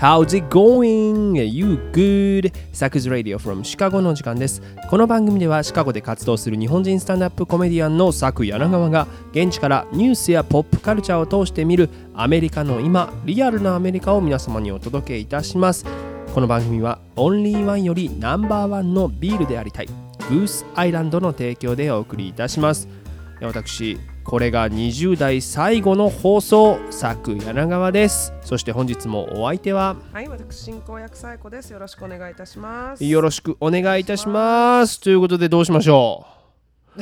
How's it going? You good? サクズ Radio from Chicago の時間です。この番組ではシカゴで活動する日本人スタンドアップコメディアンのサク柳川が現地からニュースやポップカルチャーを通して見るアメリカの今、リアルなアメリカを皆様にお届けいたします。この番組はオンリーワンよりナンバーワンのビールでありたいグースアイランドの提供でお送りいたします。私これが20代最後の放送作柳川です。そして本日もお相手ははい、私進行役サイコです。よろしくお願いいたします。よろしくお願いいたします。ということでどうしましょう。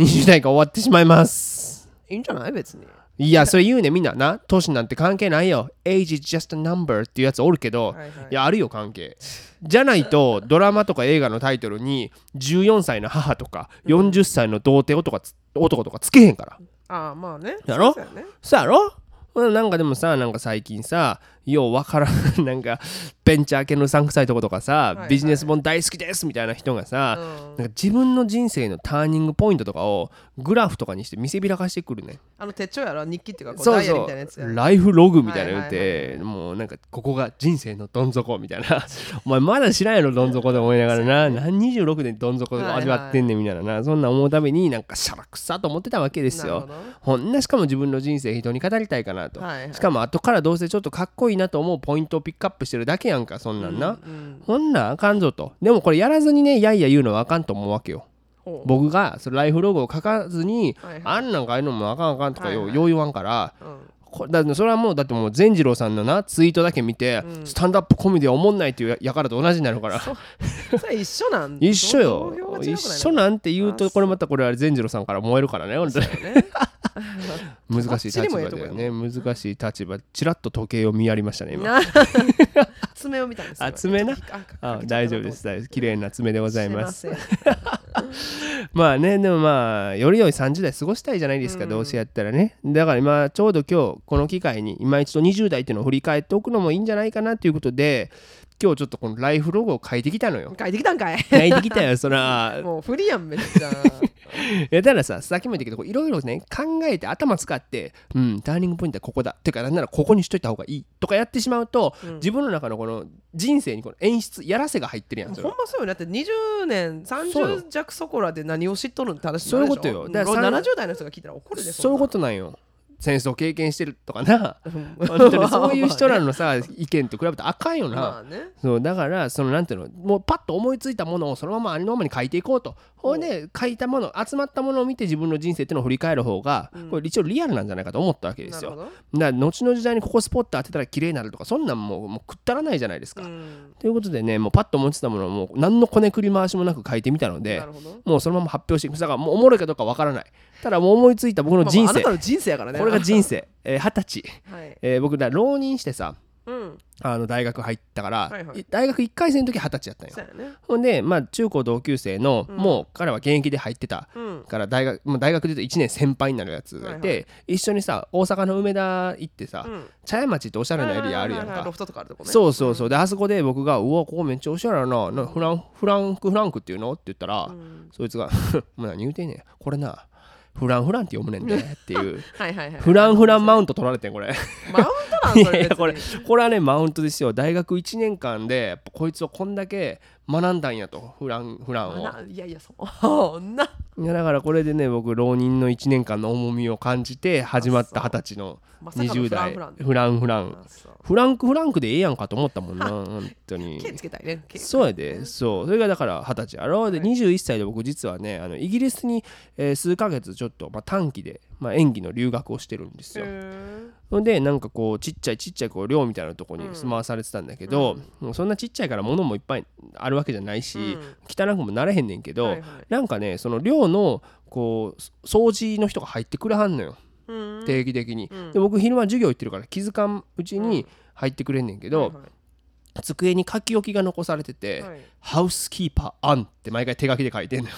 20代が終わってしまいます。いいんじゃない別に。いやそれ言うねみんな。な年なんて関係ないよ。Age is just a number っていうやつおるけど、はいはい。いやあるよ関係。じゃないとドラマとか映画のタイトルに14歳の母とか40歳の童貞男とかつ男とかつけへんからああ、まあね。やろ？そうやね。そうやろ？うんなんかでもさなんか最近さようわからん なんかベンチャー系のうさんくさいとことかさ、いはい。ビジネス本大好きですみたいな人がさ、うん。なんか自分の人生のターニングポイントとかをグラフとかにして見せびらかしてくるね。あの手帳やろ？日記っていうかそうそう。ライフログみたいなの言っはいて、もうなんかここが人生のどん底みたいな。お前まだ知らんやろどん底で思いながらな。何26でどん底を味わってんねんみたいなな、そんな思うためになんかしゃらくさと思ってたわけですよ。ほんなしかも自分の人生人に語りたいかなと、はいはい。しかも後からどうせちょっとかっこいいなと思うポイントをピックアップしてるだけやんかそんなんな、うんほん。なんあかんぞと。でもこれやらずにねやいや言うのはあかんと思うわけよ。僕がそのライフログを書かずに、はいはい。あんなんかああいうのもあかんあかんとかよ,、はいはい。よう言わんから。うん。こだそれはもうだってもう善次郎さんのなツイートだけ見て、うん。スタンドアップコメディはおもんないっていうややからと同じになるから。そそれ一緒なん一緒よ。一緒なんて言うとあこれまたこれは善次郎さんから燃えるからね本当に。ね 難しい立場だよね。難しい立場。ちらっと時計を見やりましたね今。な爪を見たんですよ。あ爪な？ああ大丈夫です。大丈夫綺麗な爪でございます。まあねでもまあより良い30代過ごしたいじゃないですか、うん。どうせやったらね。だから今ちょうど今日この機会に今一度20代っていうのを振り返っておくのもいいんじゃないかなということで今日ちょっとこのライフログを書いてきたのよ。書いてきたんかい。書いてきたよそら。もう不利やんめっちゃいやただささっきも言ったけどいろいろね考えて頭使ってうんターニングポイントはここだ。ってかなんならここにしといた方がいいとかやってしまうと、うん。自分の中のこの人生にこの演出やらせが入ってるやんほんまそうよ。ねだって20年そうよ。30弱そこらで何を知っとるんって話そういうことよ。だだかからら70代の人が聞いたら怒るでそういうこととなんよ戦争経験してるとかな。本当にそういう人らのさ 意見と比べてあかんよな、まあね。そうだからそのなんていうのもうパッと思いついたものをそのままありのままに書いていこうと。ほいで書いたもの集まったものを見て自分の人生っていうのを振り返る方が、うん。これ一応リアルなんじゃないかと思ったわけですよ。だから後の時代にここスポット当てたら綺麗になるとかそんなんもうもうくったらないじゃないですか、うん。ということでねもうパッと思いついたものをもう何のこねくり回しもなく書いてみたのでもうそのまま発表してだからもうおもろいかどうかわからないただもう思いついた僕の人生、まあまああなたの人生やからね。これが人生。えー二十、歳、はい。えー僕ら浪人してさうん。あの大学入ったから、はいはい。大学1回生の時二十歳やったんよ。ね。ほんで、まあ、中高同級生の、うん。もう彼は現役で入ってた。うん。から大学もう大学で言うと1年先輩になるやつがいて、はいは一緒にさ大阪の梅田行ってさ、うん。茶屋町っておしゃれなエリアあるやんか。ロフトとかあるとこね。そうそうそう。であそこで僕が「うわここめっちゃおしゃれやな。なフランフランクフランクっていうの?」って言ったら、うん。そいつが「もう何言うてんねん。これなフランフランって読むねんで」っていう。はいはいはいフランフランマウンント取られてんこれ。マウントなんいそれや いやこれこれはねマウントですよ。大学1年間でこいつをこんだけ学んだんやとフランフランを。ないやいやそんな。いやだからこれでね僕浪人の1年間の重みを感じて始まった二十歳のまさかの20代フラン。フランフラン。フランクフランクでええやんかと思ったもんな本当に。毛つけたいね。毛そうやでそう。それがだから二十歳やろ。ではい。21歳で僕実はねあのイギリスに、えー数ヶ月ちょっと、まあ、短期で、まあ、演技の留学をしてるんですよほんでなんかこうちっちゃいちっちゃいこう寮みたいなとこに住まわされてたんだけど、もうそんなちっちゃいから物もいっぱいあるわけじゃないし、うん。汚くもなれへんねんけど、はいはい。なんかねその寮のこう掃除の人が入ってくれはんのよ。うん。定期的に、うん。で僕昼間授業行ってるから気づかんうちに入ってくれんねんけど、はいはい。机に書き置きが残されてて、はいハウスキーパーアンって毎回手書きで書いてんのよ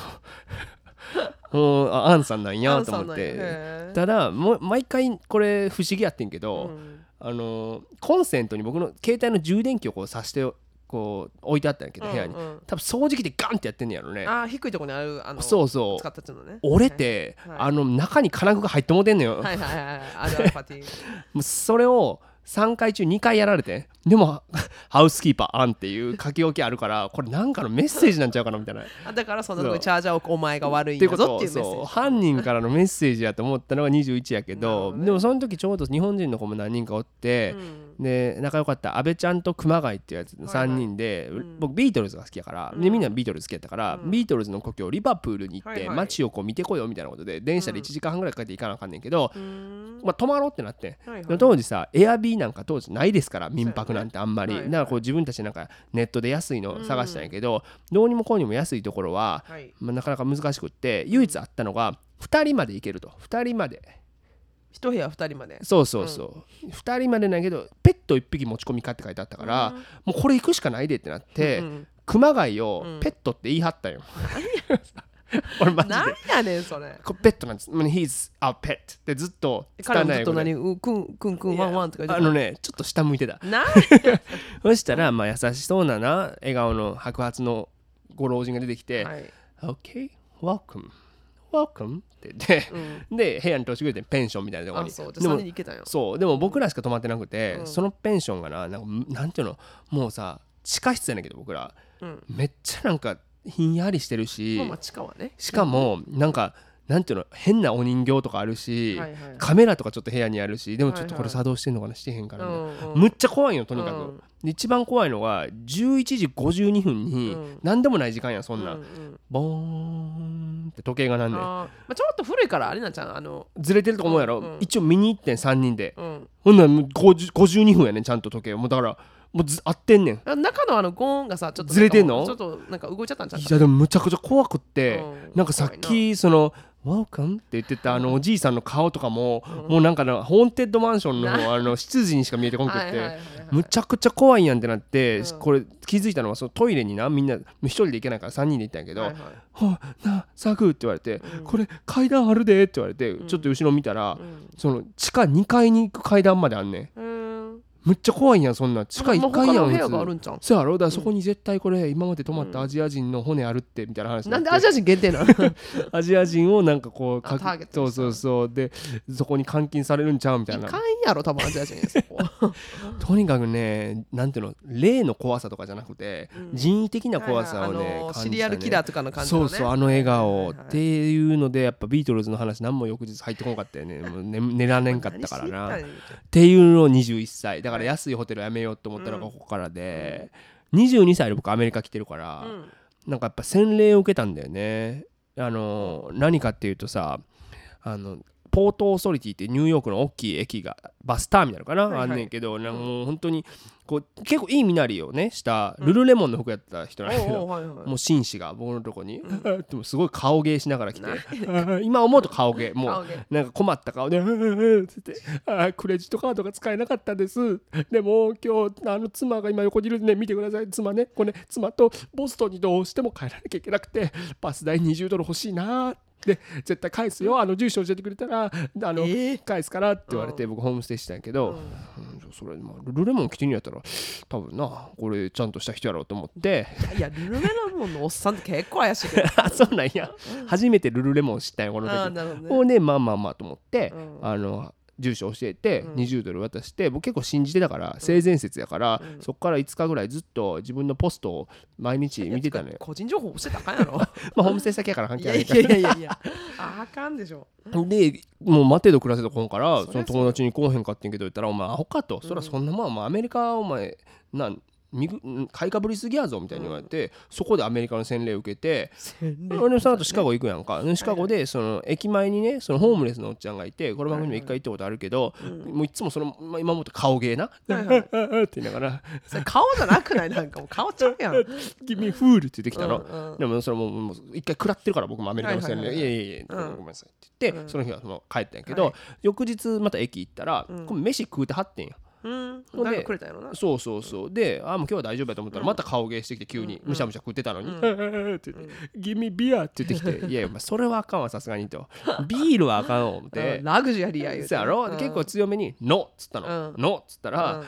うんあアンさんなんやと思って。ただもう毎回これ不思議やってんけど、うんあのコンセントに僕の携帯の充電器をこう挿してこう置いてあったんやけど部屋に、うん。うん多分掃除機でガンってやってんねやろね。あー低いところにあるあのそうそう。使ったっのね。折れて、はい。あの中に金具が入ってもうてんのよ、はいはいはいはい。あるあるパティ もうそれを3回中2回やられてでも ハウスキーパーあんっていう書き置きあるからこれなんかのメッセージなんちゃうかなみたいな。だからそんなとこにチャージャーをお前が悪いんていうことやぞっていうメッセ犯人からのメッセージやと思ったのが21やけどでもその時ちょうど日本人の子も何人かおって、で仲良かった阿部ちゃんと熊谷っていうやつの3人で、うん。僕ビートルズが好きやから、でみんなビートルズ好きやったから、うん。ビートルズの故郷リバプールに行って街をこう見てこようみたいなことで電車で1時間半ぐらいかけて行かなあかんねんけど、まあ、泊まろうってなって当時さエアビーなんか当時ないですから民泊なんてあんまり、だからこう自分たちでなんかネットで安いのを探したんやけど、どうにもこうにも安いところは、はい。まあ、なかなか難しくって唯一あったのが2人まで行けると。2人まで一部屋二人まで。そうそうそう、2人までなんやけどペット1匹持ち込みかって書いてあったから、うん。もうこれ行くしかないでってなって、うん熊谷をうん。ペットって言い張ったん。よ、俺マジで。なんやねんそれ。これペットなんです。He's a pet ってずっと彼もずっと何うくんくんくんワンワンとか言ってあのねちょっと下向いてた。なん。そしたらまあ優しそうなな笑顔の白髪のご老人が出てきてはい「OK welcome welcome」って言ってうん。で部屋に通してくれてペンションみたいなところに。あそう。じゃあ3でもそう。でも僕らしか泊まってなくて、うん。そのペンションがななんかなんていうのもうさ地下室やねんけど僕ら。うん。めっちゃなんかひんやりしてるし、まあまあ地下はね。しかもなんかなんていうの変なお人形とかあるし、はいはい。カメラとかちょっと部屋にあるしでもちょっとこれ作動してんのかなしてへんからみたいなうんうん。むっちゃ怖いよとにかく、うん。で一番怖いのが11時52分にうん。何でもない時間やんそんな、うんうん。ボーンって時計がなんねまあちょっと古いからあれなんちゃうあの。ずれてると思うやろ、うんうん。一応見に行ってん3人で。うん。ほんならもう50 52分やねんちゃんと時計。もうだからもうず合ってんねん。あ中のあのゴーンがさちょっとずれてんの？ちょっとなんか動いちゃったんちゃういやでもむちゃくちゃ怖くって、うん。なんかさっきその「Welcome」って言ってたあのおじいさんの顔とかも、もうなんかなホーンテッドマンションのあの執事にしか見えてこんくって、むちゃくちゃ怖いやんってなって、うん。これ気づいたのはそのトイレになみんな一人で行けないから3人で行ったんやけど「はいはい。はあなあサグ」って言われて、うん。これ階段あるで」って言われて、ん。ちょっと後ろ見たら、うん。その地下2階に行く階段まであんねん。うんむっちゃ怖いやんそんな。地下1階やんそうやろ？だからそこに絶対これ今まで泊まったアジア人の骨あるってみたいな話なん。でアジア人限定なの？アジア人をなんかこうかあターゲッそうそうそう。でそこに監禁されるんちゃう？みたいな。いかんやろ多分アジア人 とにかくねなんていうの？霊の怖さとかじゃなくて、うん。人為的な怖さをね、はいはい。あの感じたね。シリアルキラーとかの感じのね。そうそうあの笑顔、はいはいはいっていうのでやっぱビートルズの話何も翌日入ってこなかったよね。もう寝寝られんかったからな。っていうのを21歳。だから安いホテルやめようと思ったのがここからで、22歳で僕アメリカ来てるから、うん。なんかやっぱ洗礼を受けたんだよね。あの何かっていうとさあのポートオーソリティってニューヨークの大きい駅がバスターミナルかな、はいはい。あんねんけどなんかもう本当にこう結構いい身なりをねしたルルレモンの服やった人なんだけど、もう紳士が僕のとこに、でもすごい顔芸しながら来て 今思うと顔芸もうなんか困った顔で「うん」つってあー「クレジットカードが使えなかったです。でも今日あの妻が今横にいるんで見てください。妻ねこれね妻とボストンにどうしても帰らなきゃいけなくてバス代20ドル欲しいな」で絶対返すよ。あの住所教えてくれたらあの、えー。返すからって言われて僕ホームステイしたんやけど、うん。それ、まあ、ルルレモン着てんやったら多分なこれちゃんとした人やろうと思って。いやルルメラモンのおっさんって結構怪しいけど。あそうなんや。初めてルルレモン知ったんよこの時。あーなるほどね。まあまあまあと思って、うん。あの住所教えてうん。20ドル渡して、僕結構信じてたから性善説やから、うん。そっから5日ぐらいずっと自分のポストを毎日見てたのよ。個人情報教えたらあかんやろ。まあホームステイ先やから関係ないからやいやいやいやあかんでしょ。でもう待てど暮らせどこんからその友達に来おへんかってんけど言ったら「お前アホか」と「そりゃそんなもんお前アメリカお前なん買いかぶりすぎやぞ」みたいに言われて、そこでアメリカの洗礼を受けて。俺その後シカゴ行くやんか。でシカゴでその駅前にねそのホームレスのおっちゃんがいてこの番組にも一回行ったことあるけど、もういつもその、まあ、今もっと顔芸な、はいはい。って言いながら。それ顔じゃなくない？なんかもう顔ちゃうやん「君フール」って言ってきたの、うんうん。でもそれももう一回食らってるから僕もアメリカの洗礼、はいいはい。はいやいやいや、うん。ごめんなさいって言って、うん。その日はその帰ったんやけど、はい。翌日また駅行ったら、うん。飯食うてはってんようん。かくれたんやろな。そうそうそう。であもう今日は大丈夫やと思ったらまた顔芸してきて急にむしゃむしゃ食ってたのに「って言って「ギミビア」って言ってきて「いやいやそれはあかんわさすがに」と「ビールはあかんわ」思って。うん。ラグジュアリーや言うやろ、うん。結構強めに「ノ」っつったの「うんノ」っつったら「うん。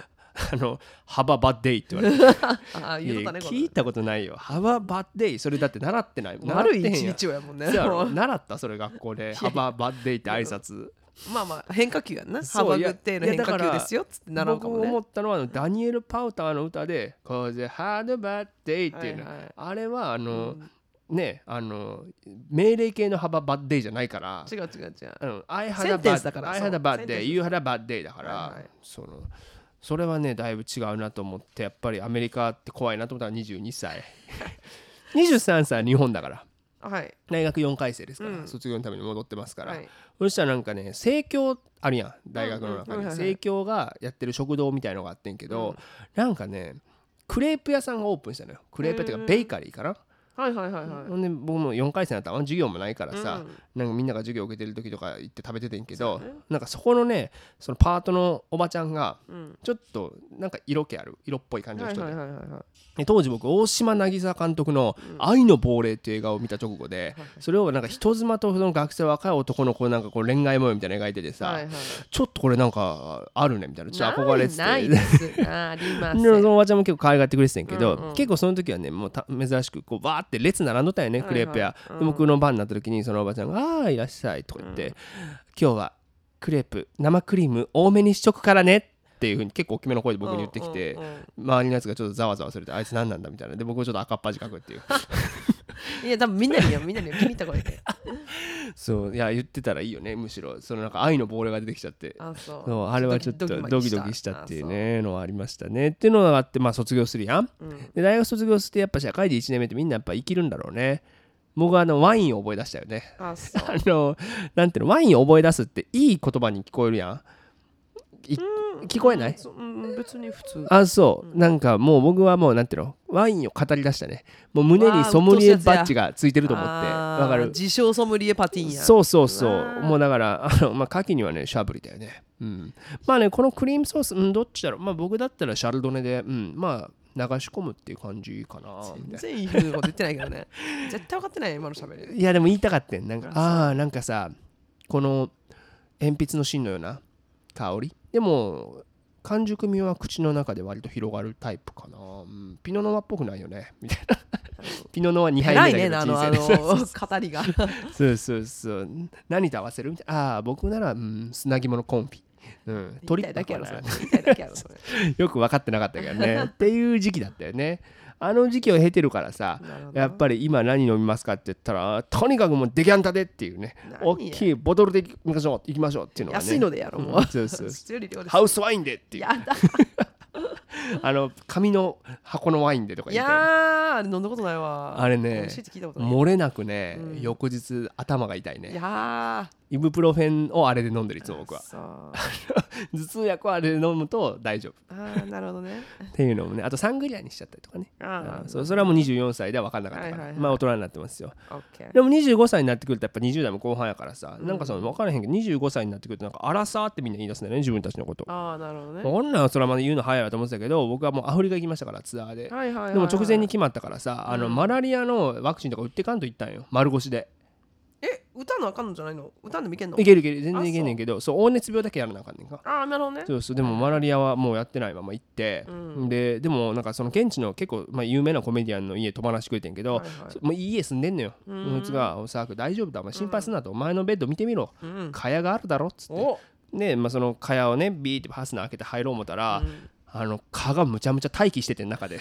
あのハババッデイ」って言われて。ねこ聞いたことないよハババッデイそれだって習ってない。れ悪い一日やもんね。習ったそれ学校で。ハババッデイって挨拶まあまあ変化球やんな。そうハバグッテイの変化球ですよっつって習うかもね。僕思ったのはあのダニエル・パウターの歌で「Cause I had a bad day」っていうの、はいはい。あれはあの、ねあの命令系の幅バッデイじゃないから。違う違う違う。うん I セ had a bad だから I had a bad day. You had a bad day だから、はいはい。そのそれはねだいぶ違うなと思ってやっぱりアメリカって怖いなと思ったら22歳。23歳は日本だからはい。大学4回生ですから、うん。卒業のために戻ってますから、はい。そしたらなんかね生協あるやん大学の中に。生協がやってる食堂みたいのがあってんけど、なんかねクレープ屋さんがオープンしたのよクレープ屋ってい。うかベーカリーかな、はいはいはいはい。ほんで僕も4回生だったら授業もないからさ、うん。なんかみんなが授業受けてる時とか行って食べててんけど、ね。なんかそこのねそのパートのおばちゃんがうん。ちょっとなんか色気ある色っぽい感じの人で,、当時僕大島渚監督の「愛の亡霊」っていう映画を見た直後で、それをなんか人妻とその学生若い男の子なんかこう恋愛模様みたいなの描いててさ、はいはいちょっとこれなんかあるねみたいなちょっと憧れてて。ないです。ありません でそのおばちゃんも結構可愛がってくれてたんやけど、うんうん。結構その時はねもうた珍しくこうバーって列並んどったよね、はいクレープ屋、うん。で僕の番になった時にそのおばちゃんが「ああいらっしゃい」とか言って、今日はクレープ生クリーム多めにしとくからね」っていうふうに結構大きめの声で僕に言ってきて、うんうんうん。周りのやつがちょっとざわざわするってあいつ何なんだみたいな。で僕もちょっと赤っ恥かくっていういや多分みんなによみんなによ気に入った声でそういや言ってたらいいよねむしろ。そのなんか愛の亡霊が出てきちゃって。あそう。そうあれはちょっとドキドキした。っていうねのはありましたね。っていうのがあってまあ卒業するやん。そううん。で大学卒業してやっぱ社会で1年目ってみんなやっぱ生きるんだろうね。僕はあのワインを覚え出したよね。あ のなんていうのワインを覚え出すっていい言葉に聞こえるやん。い聞こえない？別に普通。あそう。なんかもう僕はもうなんていうの？ワインを語り出したね。もう胸にソムリエバッジがついてると思って。あーわかる？自称ソムリエパティーンや。そうそうそう。わー。もうだから あのまあ牡蠣にはねシャブリだよね。うん。まあねこのクリームソースうんどっちだろう？まあ僕だったらシャルドネでうん。まあ流し込むっていう感じかな。みたいな全然いいこと言ってないけどね。絶対分かってないよ今の喋り。いやでも言いたかったんなんかあああーなんかさこの鉛筆の芯のような香り？でも完熟味は口の中で割と広がるタイプかな、うん、ピノノワっぽくないよね。みたいな。ピノノワ2杯目だけどねあのあ人生での語りが。そうそうそう。何と合わせるみたいな。ああ僕なら、うん、砂肝のコンフィ。うん、言いたいだけやろそれ。言いたいだけやろそれ。よく分かってなかったけどね。っていう時期だったよねあの時期を経てるからさやっぱり今何飲みますかって言ったらとにかくもうデキャンタでっていうね。大きいボトルで行きましょう行きましょうっていうのがね。安いのでやろもう。うんそう ハウスワインでっていう。やだあの紙の箱のワインでとかい言って。やーあれ飲んだことないわ。あれね美味しいって聞いたことない。漏れなくね、うん。翌日頭が痛いいねやイブプロフェンをあれで飲んでるいつもー僕は。そう。頭痛薬をあれで飲むと大丈夫。あーなるほどね。っていうのもねあとサングリアにしちゃったりとかね。ああそうそれはもう24歳では分かんなかったから、はいはいはい。まあ大人になってますよ。オッケーでも25歳になってくるとやっぱ20代も後半やからさ、なんかその分からへんけど25歳になってくるとなんかアラサーってみんな言い出すんだよね自分たちのこと。ああなるほどね。こんなんそれはまだ言うの早いわと思ってたけど僕はもうアフリカ行きましたからツアーで、はいはいはいはい。でも直前に決まったからさ、あのうんマラリアのワクチンとか打ってかんと言ったんよ。丸腰で。え歌のあかんのじゃないの？歌んでもいけんの？いけるいける。全然いけんねんけどそう。黄熱病だけやらなあかんねんか。ああなるほどね。そうそうでもマラリアはもうやってないまま行って、うん。ででもなんかその現地の結構、まあ、有名なコメディアンの家泊まらしてくれてんけど、はいはい。そもう家住んでんのよ。うん。そいつが「おさく大丈夫だ。お前心配すんな」と「お前のベッド見てみろ。うん。蚊帳があるだろ」っつって。お。で、まあ、その蚊帳をねビーってファスナー開けて入ろう思ったら、うんあの蚊がむちゃむちゃ待機してて中で。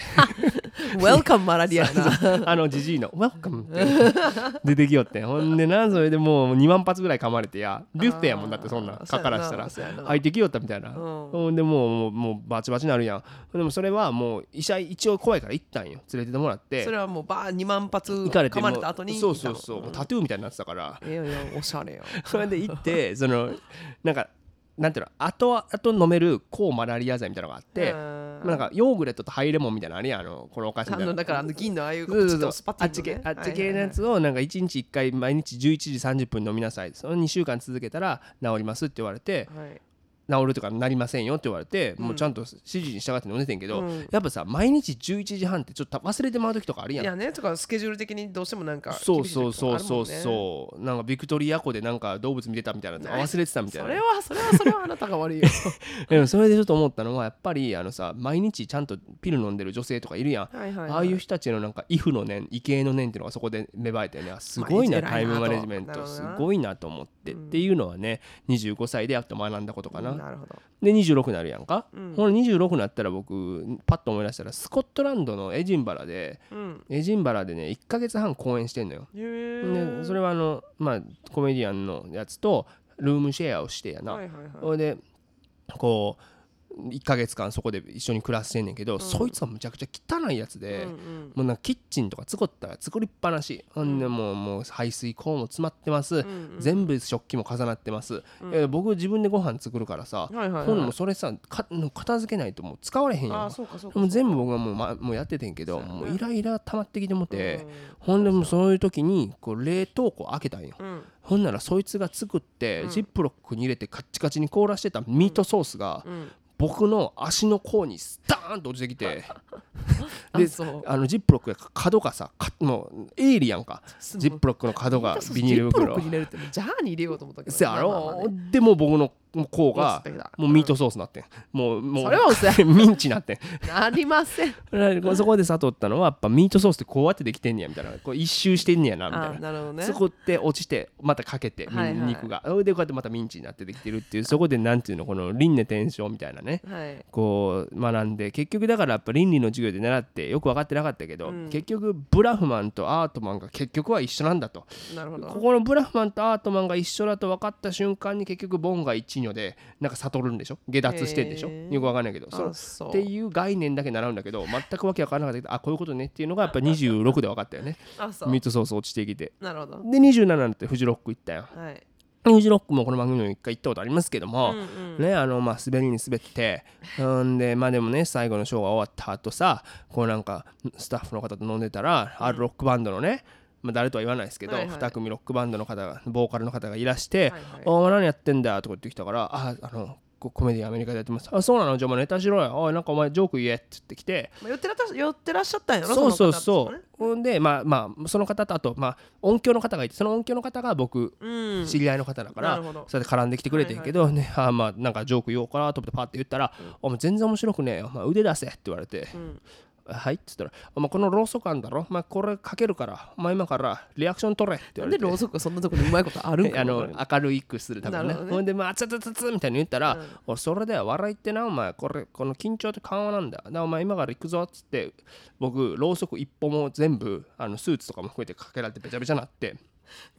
Welcome マラリアやなあのじじいの「Welcome」って出て きよって。ほんでなそれでもう2万発ぐらい噛まれてやビュッフェやもんだってそんな。蚊からしたら。入ってきよったみたいな。うん。ほんでもうもうもうバチバチなるやん。でもそれはもう医者一応怖いから行ったんよ。連れてってもらって。それはもうバー2万発噛まもれた後にそうそうそう、行ったのタトゥーみたいになってたから。ええよええよおしゃれよ。それで行ってそのなんかなんていうの後々飲める抗マラリア剤みたいなのがあって、なんかヨーグレットとハイレモンみたいなのあるやんあのこのお菓子みあたいなのだからあの銀のああいうあっち系あっち系のやつをなんか1日1回毎日11時30分飲みなさい。その2週間続けたら治りますって言われて治るとかなりませんよって言われて、うん。もうちゃんと指示に従って飲んでてんけど、うん。やっぱさ毎日11時半ってちょっと忘れてまう時とかあるやん。いやねとかスケジュール的にどうしてもなんかそうそうそうそうそう。なんかビクトリア湖でなんか動物見てたみたいな忘れてたみたいな。それはそれはそれはあなたが悪いよ。でもそれでちょっと思ったのはやっぱりあのさ毎日ちゃんとピル飲んでる女性とかいるやん。はいはい、はい、ああいう人たちのなんか畏怖の念畏敬の念っていうのがそこで芽生えてねあすごいなまあタイムマネジメント。すごいなと思って。っていうのはね25歳でやっと学んだことかななるほど。で26になるやんか。うん。この26になったら僕パッと思い出したらスコットランドのエジンバラでうん。エジンバラでね1ヶ月半公演してんのよ。でそれはあのまあコメディアンのやつとルームシェアをしてやな、はいはいはい。それでこう1ヶ月間そこで一緒に暮らしてんねんけど、そいつはむちゃくちゃ汚いやつで、うんうん。もうなんかキッチンとか作ったら作りっぱなし、ほんでもうもう排水口も詰まってます、ん全部食器も重なってます、いや僕自分でご飯作るからさ、はいはいはいほんでもうそれさか片付けないともう使われへんやんもう全部僕はもう,、ま、もうやっててんけど、もうイライラ溜まってきてもて、うん。ほんでもうそういう時にこう冷凍庫開けたんよ、うん。ほんならそいつが作って、うん。ジップロックに入れてカッチカチに凍らしてたミートソースが、うん僕の足の甲にスターンと落ちてきて。あであのジップロックが角がさかもうエイリアンか。ジップロックの角がビニールジップロッ袋クに入れるってジャーに入れようと思ったけど。ね。でもう僕の甲が落ちてきたもうミートソースになってん。もうもうそれは ミンチになってん。なりません。そこで悟ったのはやっぱミートソースってこうやってできてんねやみたいな。こう一周してんねやなみたいあななるほどね。そこって落ちてまたかけて、はいはい。肉がそれでこうやってまたミンチになってできてるっていうそこでなんていうのこの輪廻転生みたいなね。はい。こう学んで結局だからやっぱ倫理の授業で習ってよく分かってなかったけど、うん。結局ブラフマンとアートマンが結局は一緒なんだと。なるほど。ここのブラフマンとアートマンが一緒だと分かった瞬間に結局ボンが一女でなんか悟るんでしょ？下脱してんでしょ？よく分かんないけど。そっていう概念だけ習うんだけど全くわけ分からなかったけどあこういうことねっていうのがやっぱ26で分かったよね。ミートソース落ちてきて。なるほど。で27になってフジロック行ったよはい。フジロックもこの番組にも一回行ったことありますけども、うんうん。ねあのまあ滑りに滑って。んでまあでもね最後のショーが終わった後さこうなんかスタッフの方と飲んでたら、あるロックバンドのねまあ、誰とは言わないですけど、はいはい。2組ロックバンドの方がボーカルの方がいらしてはいはい「お前何やってんだ?」とか言ってきたから「ああのこコメディアメリカでやってます」「あそうなの？じゃあネタしろよ。おいなんかお前ジョーク言え」って言ってきて。まあ寄ってらっしゃ寄ってらっしゃったんやろ？そうそうそう。ほんでまあまあその方とあとまあ音響の方がいてその音響の方が僕うん。知り合いの方だから、なるほど。それで絡んできてくれてんけど、ねあーまあなんかジョーク言おうかなと思ってパッて言ったら「お前全然面白くねえよ、お前腕出せ」って言われて。うん「はい」って言ったら「お前このローソクあんだろ？お前これかけるからお前今からリアクション取れ」って言われて。なんでろうそくがそんなとこにうまいことあるんかあの明るいくするためにね。ほんでまあつつつつみたいに言ったら、うん俺それでは笑いってなお前これこの緊張って緩和なんだだお前今から行くぞっつって僕ろうそく一本も全部あのスーツとかも含めてかけられてべちゃべちゃなって。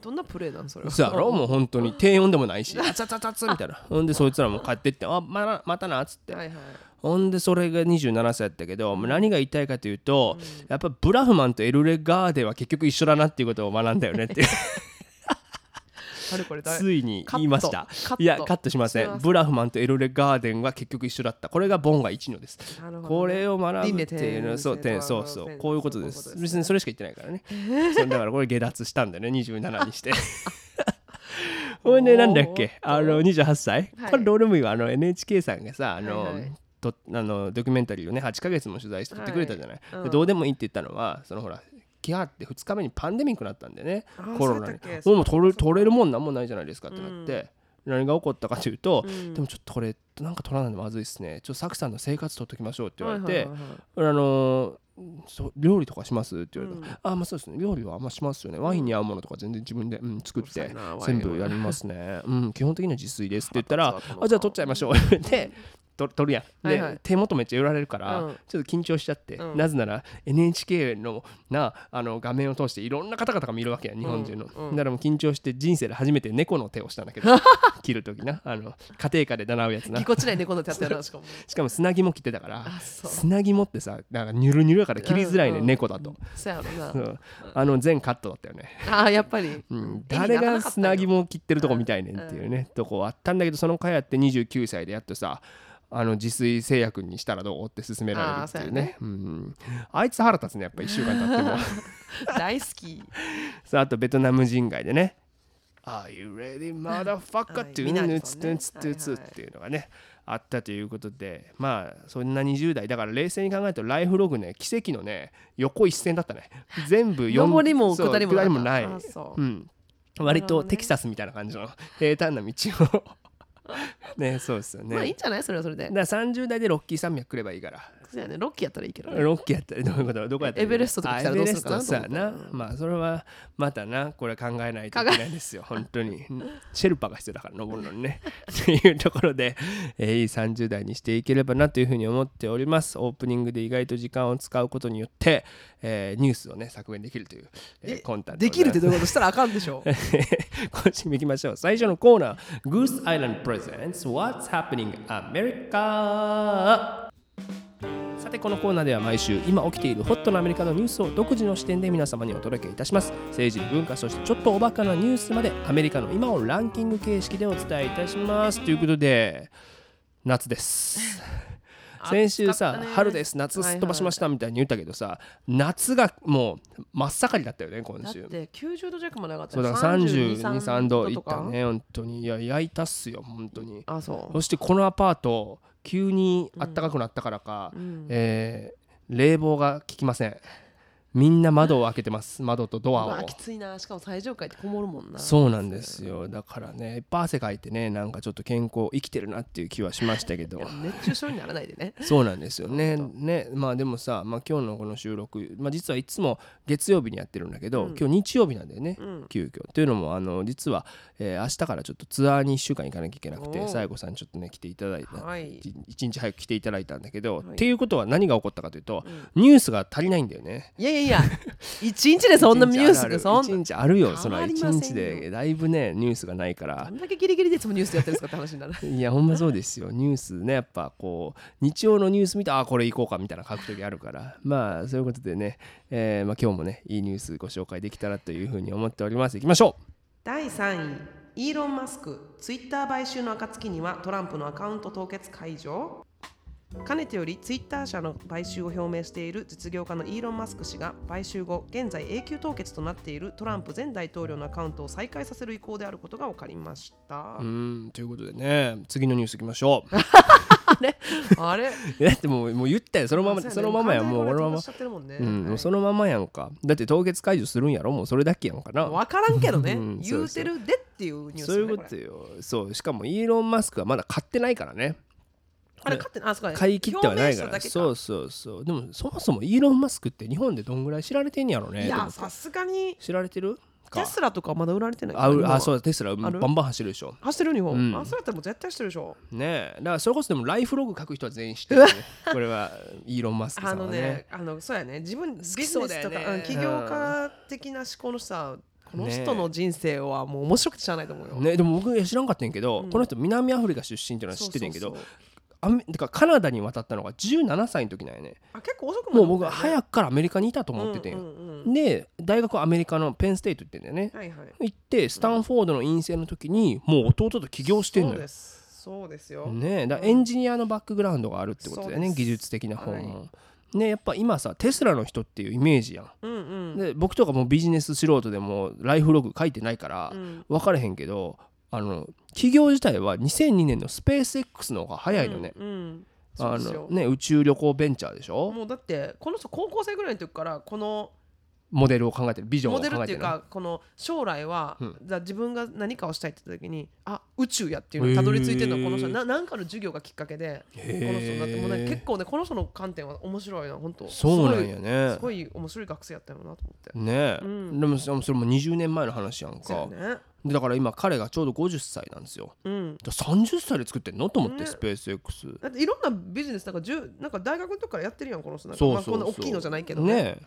どんなプレーなんそれは？そうやろ？もう本当に低音でもないし。あつつつつみたいな。ほんでそいつらも帰ってってあまたまたなっつって。はいはいほんでそれが27歳やったけど、何が言いたいかというと、やっぱブラフマンとエルレガーデは結局一緒だなっていうことを学んだよねっていう。ついに言いました。いやカットしません。ん。ブラフマンとエルレガーデンは結局一緒だった。これがボンが一のです。これを学ぶっていうのはそう輪廻転生そう。そうこういうことです。別にそれしか言ってないからね。だからこれ下脱したんだよね。27にして。ほんでなんだっけ？あの28歳、はい。これどうでもいいわあの NHK さんがさあの、はいはいとあのドキュメンタリーをね8ヶ月も取材して撮ってくれたじゃない、はい。うん。でどうでもいいって言ったのはそのほら来はって2日目にパンデミックになったんでね。コロナに。もう取れ取れるもんなんもないじゃないですかってなって、何が起こったかというと、うん。でもちょっとこれなんか取らないとまずいですね。ちょっとサクさんの生活取っときましょうって言われて、あのーそう料理とかしますって言われた、うん。あまあそうですね。料理はあんましますよね。ワインに合うものとか全然自分で、うん、作って全部やりますね。うん基本的には自炊ですって言ったらあじゃあ取っちゃいましょうって言ってと取るやん。で、はいはい。手元めっちゃ寄られるから、うん。ちょっと緊張しちゃって、うん。なぜなら NHK のなあの画面を通していろんな方々が見るわけや日本中の、うん。うんだからもう緊張して人生で初めて猫の手をしたんだけ。ど 切る時な。あの家庭科で習うやつな。ぎこちない猫の手やってやる しかもしかも砂肝切ってたから砂肝ってさなんかニュルニュルやから切りづらいね、猫だと、そうやろな。あの全カットだったよね、あーやっぱり。うん、誰が砂肝を切ってるとこみたいねんっていうね、とこあったんだけどその回やって29歳でやっとさあの自炊製薬にしたらどうって勧められるっていうね。あーうん、あいつ腹立つねやっぱ1週間経っても。大好き。さああとベトナム人街でね。Are you ready, motherfucker? はいっていうね、りさんねつつつつっていうのがね、あったということで、まあ、そんな20代、だから冷静に考えると、ライフログね、奇跡のね、横一線だったね。全部四上りも下りもない。割とテキサスみたいな感じの平坦な道を。ね、そうですよね。まあいいんじゃない？それはそれでだから30代でロッキー山脈来ればいいから。そうやね。ロッキーやったらいいけどね。ロッキーやったらどういうこと？どこやったらいい？エベレストとか来たらどうする？か。なあエベレストさな。まあそれはまたな。これ考えないといけないですよ。本当に。シェルパが必要だから登るのにね。っていうところで、えーいい30代にしていければなというふうに思っております。オープニングで意外と時間を使うことによって、えーニュースをね削減できるという、えーえ魂胆できるってとどういうこと？したらあかんでしょ 今週も行きましょう。最初のコーナー。Goose Island Presents What's Happening America さてこのコーナーでは毎週今起きているホットなアメリカのニュースを独自の視点で皆様にお届けいたします。政治文化そしてちょっとおバカなニュースまでアメリカの今をランキング形式でお伝えいたします。ということで夏です。先週さ、春です。夏すっ飛ばしましたみたいに言ったけどさ、夏がもう真っ盛りだったよね今週。だって90度弱まで上がったそうだから32、3度いったね、本当に。いや、焼いたっすよ、本当に。あそう。そしてこのアパート、急に暖かくなったからか、うんえー冷房が効きません。みんな窓を開けてます、窓とドアをうわき。ついなしかも最上階ってこもるもんなそうなんですよ。だからね、いっぱい汗かいてね、なんかちょっと健康、生きてるなっていう気はしましたけど。熱中症にならないでねそうなんですよね。本ね、まあでもさ、まあ、今日のこの収録、まあ、実はいつも月曜日にやってるんだけど、うん今日日曜日なんだよね、うん急遽。というのも、あの実は、えー明日からちょっとツアーに1週間行かなきゃいけなくて、おー西郷さんちょっとね、来ていただいた。はい日早く来ていただいたんだけど、はいっていうことは何が起こったかというと、ニュースが足りないんだよね。いやいやいや一日でそんなニュースがそん一な日あるよ、そ変の一日でだいぶね、ニュースがないから。ど。んだけギリギリでいつもニュースやってるんですかって話になる。いやほんまそうですよ。ニュースねやっぱこう日曜のニュース見てあこれ行こうかみたいな書く時あるから。まあそういうことでね、えーまあ、今日もねいいニュースご紹介できたらというふうに思っております。いきましょ第3位。イーロン・マスクツイッター買収の暁にはトランプのアカウント凍結解除？かねてよりツイッター社の買収を表明している実業家のイーロン・マスク氏が買収後現在永久凍結となっているトランプ前大統領のアカウントを再開させる意向であることが分かりました。うんということでね次のニュースいきましょう。あれ？だってもうもう言ったよそのままそのままやもう俺のまましちゃってるもうん、そのままやんか。だって凍結解除するんやろもうそれだけやんかな分からんけどね、うん言うてるでっていうニュース、ね、そういうこことれよ。そうしかもイーロン・マスクはまだ買ってないからねあれ勝ってあそうか。買い切ってはないから。そうそうそう。でもそもそもイーロン・マスクって日本でどんぐらい知られてんやろねいと思って。やさすがに。知られてる？か。テスラとかまだ売られてない。あうあそううだテスラ。バる？ンバン走るでしょ。走ってる日本、うん。あそうやったらもう絶対してるでしょ。ねえ。だからそれこそでもライフログ書く人は全員知ってる。よ ねこれはイーロン・マスクさあのねんはねあのそうやね。自分ビジネそうだよね。スとか、うん起業家的な思考の人はこの人の人生はもう面白くてしゃあないと思うよ、ねでも僕知らんかったんやけど、うん。この人南アフリカ出身っていうのは知っててんけどそうそうアメてかカナダに渡ったのが17歳の時なんやね。あ結構遅くもう僕はく早くからアメリカにいたと思っててうんうんうんで大学はアメリカのペンステイト行ってんだよね。はいはい。行ってスタンフォードの院生の時にもう弟と起業してんのよ。そうですそうですよ、ねえだエンジニアのバックグラウンドがあるってことだよね技術的な方はも、ねやっぱ今さテスラの人っていうイメージやん。うんうん。で僕とかもうビジネス素人でもライフログ書いてないからうん。分からへんけどあの企業自体は2002年のスペース X の方が早いのね、うんうん。あのね宇宙旅行ベンチャーでしょ？もうだってこの人高校生ぐらいの時からこのモデルを考えてるビジョンをモデルっていう考えてるかこの将来は、うん。じゃあ自分が何かをしたいって言った時にあ宇宙やっていうのにたどり着いてるのはこの人ななんかの授業がきっかけでこの人だってもうね結構ねこの人の観点は面白いな本当。そうなんやすねごいすごい面白い学生やったよなと思って。ね。え、うん。でもそれも20年前の話やんそうかやねでだから今彼がちょうど50歳なんですよ。うん。だから30歳で作ってんの？と思って、ね。スペース X だっていろんなビジネスなんかなんか大学の時からやってるやんこの人。なんかそうそうそう。まあ、こんな大きいのじゃないけどねえ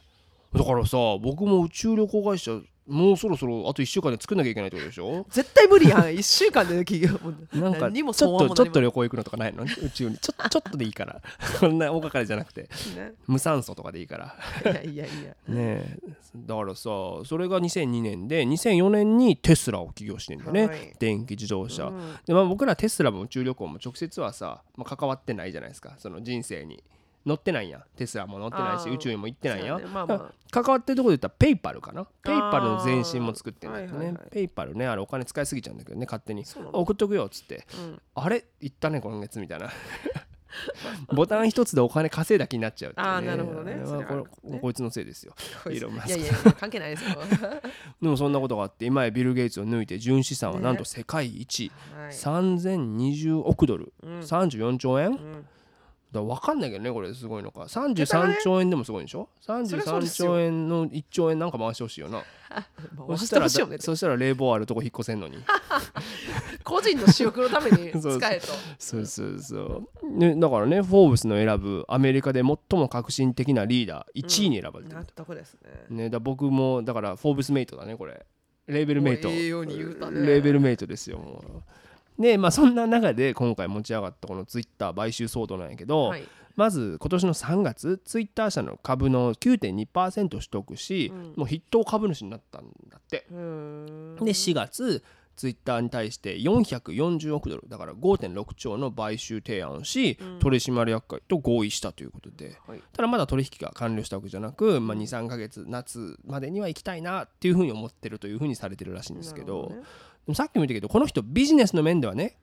だからさ僕も宇宙旅行会社もうそろそろあと1週間で作んなきゃいけないってことでしょ？絶対無理やん。1週間で企業も。なんかちょっとちょっとね旅行行くのとかないの？宇宙に。ちょ ちょっとでいいから。こんな大掛かりじゃなくて。無酸素とかでいいから。いやいやいや。ねえ。だからさそれが2002年で2004年にテスラを起業してんだよね、はい。電気自動車、うん。でまあ、僕らテスラも宇宙旅行も直接はさ、まあ、関わってないじゃないですか。その人生に乗ってないや。んテスラも乗ってないし宇宙にも行ってないや。ね。まあま関わってるところで言ったらペイパルかな。ペイパルの前身も作ってるんだけどね、はいはいはい。ペイパルねあれお金使いすぎちゃうんだけどね勝手に。送っとくよっつって、うん。あれ行ったね今月みたいな。ボタン一つでお金稼いだ気になっちゃうね。あーなるほどね。これこいつのせいですよ。あイーロンマスクいやいや関係ないですよ。でもそんなことがあって今やビル・ゲイツを抜いて純資産はねなんと世界一、はい。3020億ドル、うん。34兆円、うんら分かんないけどねこれすごいのか。だから33ね兆円でもすごいんでしょ？そりゃそう33ですよ。兆円の1兆円なんか回してほしいよな。まあそしたらそしたら冷房あるとこ引っ越せんのに。個人の私欲のために 使えと。そうそうそう、ね、だからね「フォーブス」の選ぶアメリカで最も革新的なリーダー1位に選ばれてる、納得ですね。ね、だ僕もだから「フォーブスメイト」だねこれ。レーベルメイト。レーベルメイトですよもうでまあそんな中で今回持ち上がったこのツイッター買収騒動なんやけど、はい。まず今年の3月ツイッター社の株の9.2%取得し、うん。もう筆頭株主になったんだって。で4月ツイッターに対して440億ドルだから5.6兆の買収提案をし、うん。取締役会と合意したということで。はい。ただまだ取引が完了したわけじゃなく、まあ、23ヶ月夏までには行きたいなっていうふうに思ってるというふうにされてるらしいんですけどなるほね。でもさっきも言ったけどこの人ビジネスの面ではね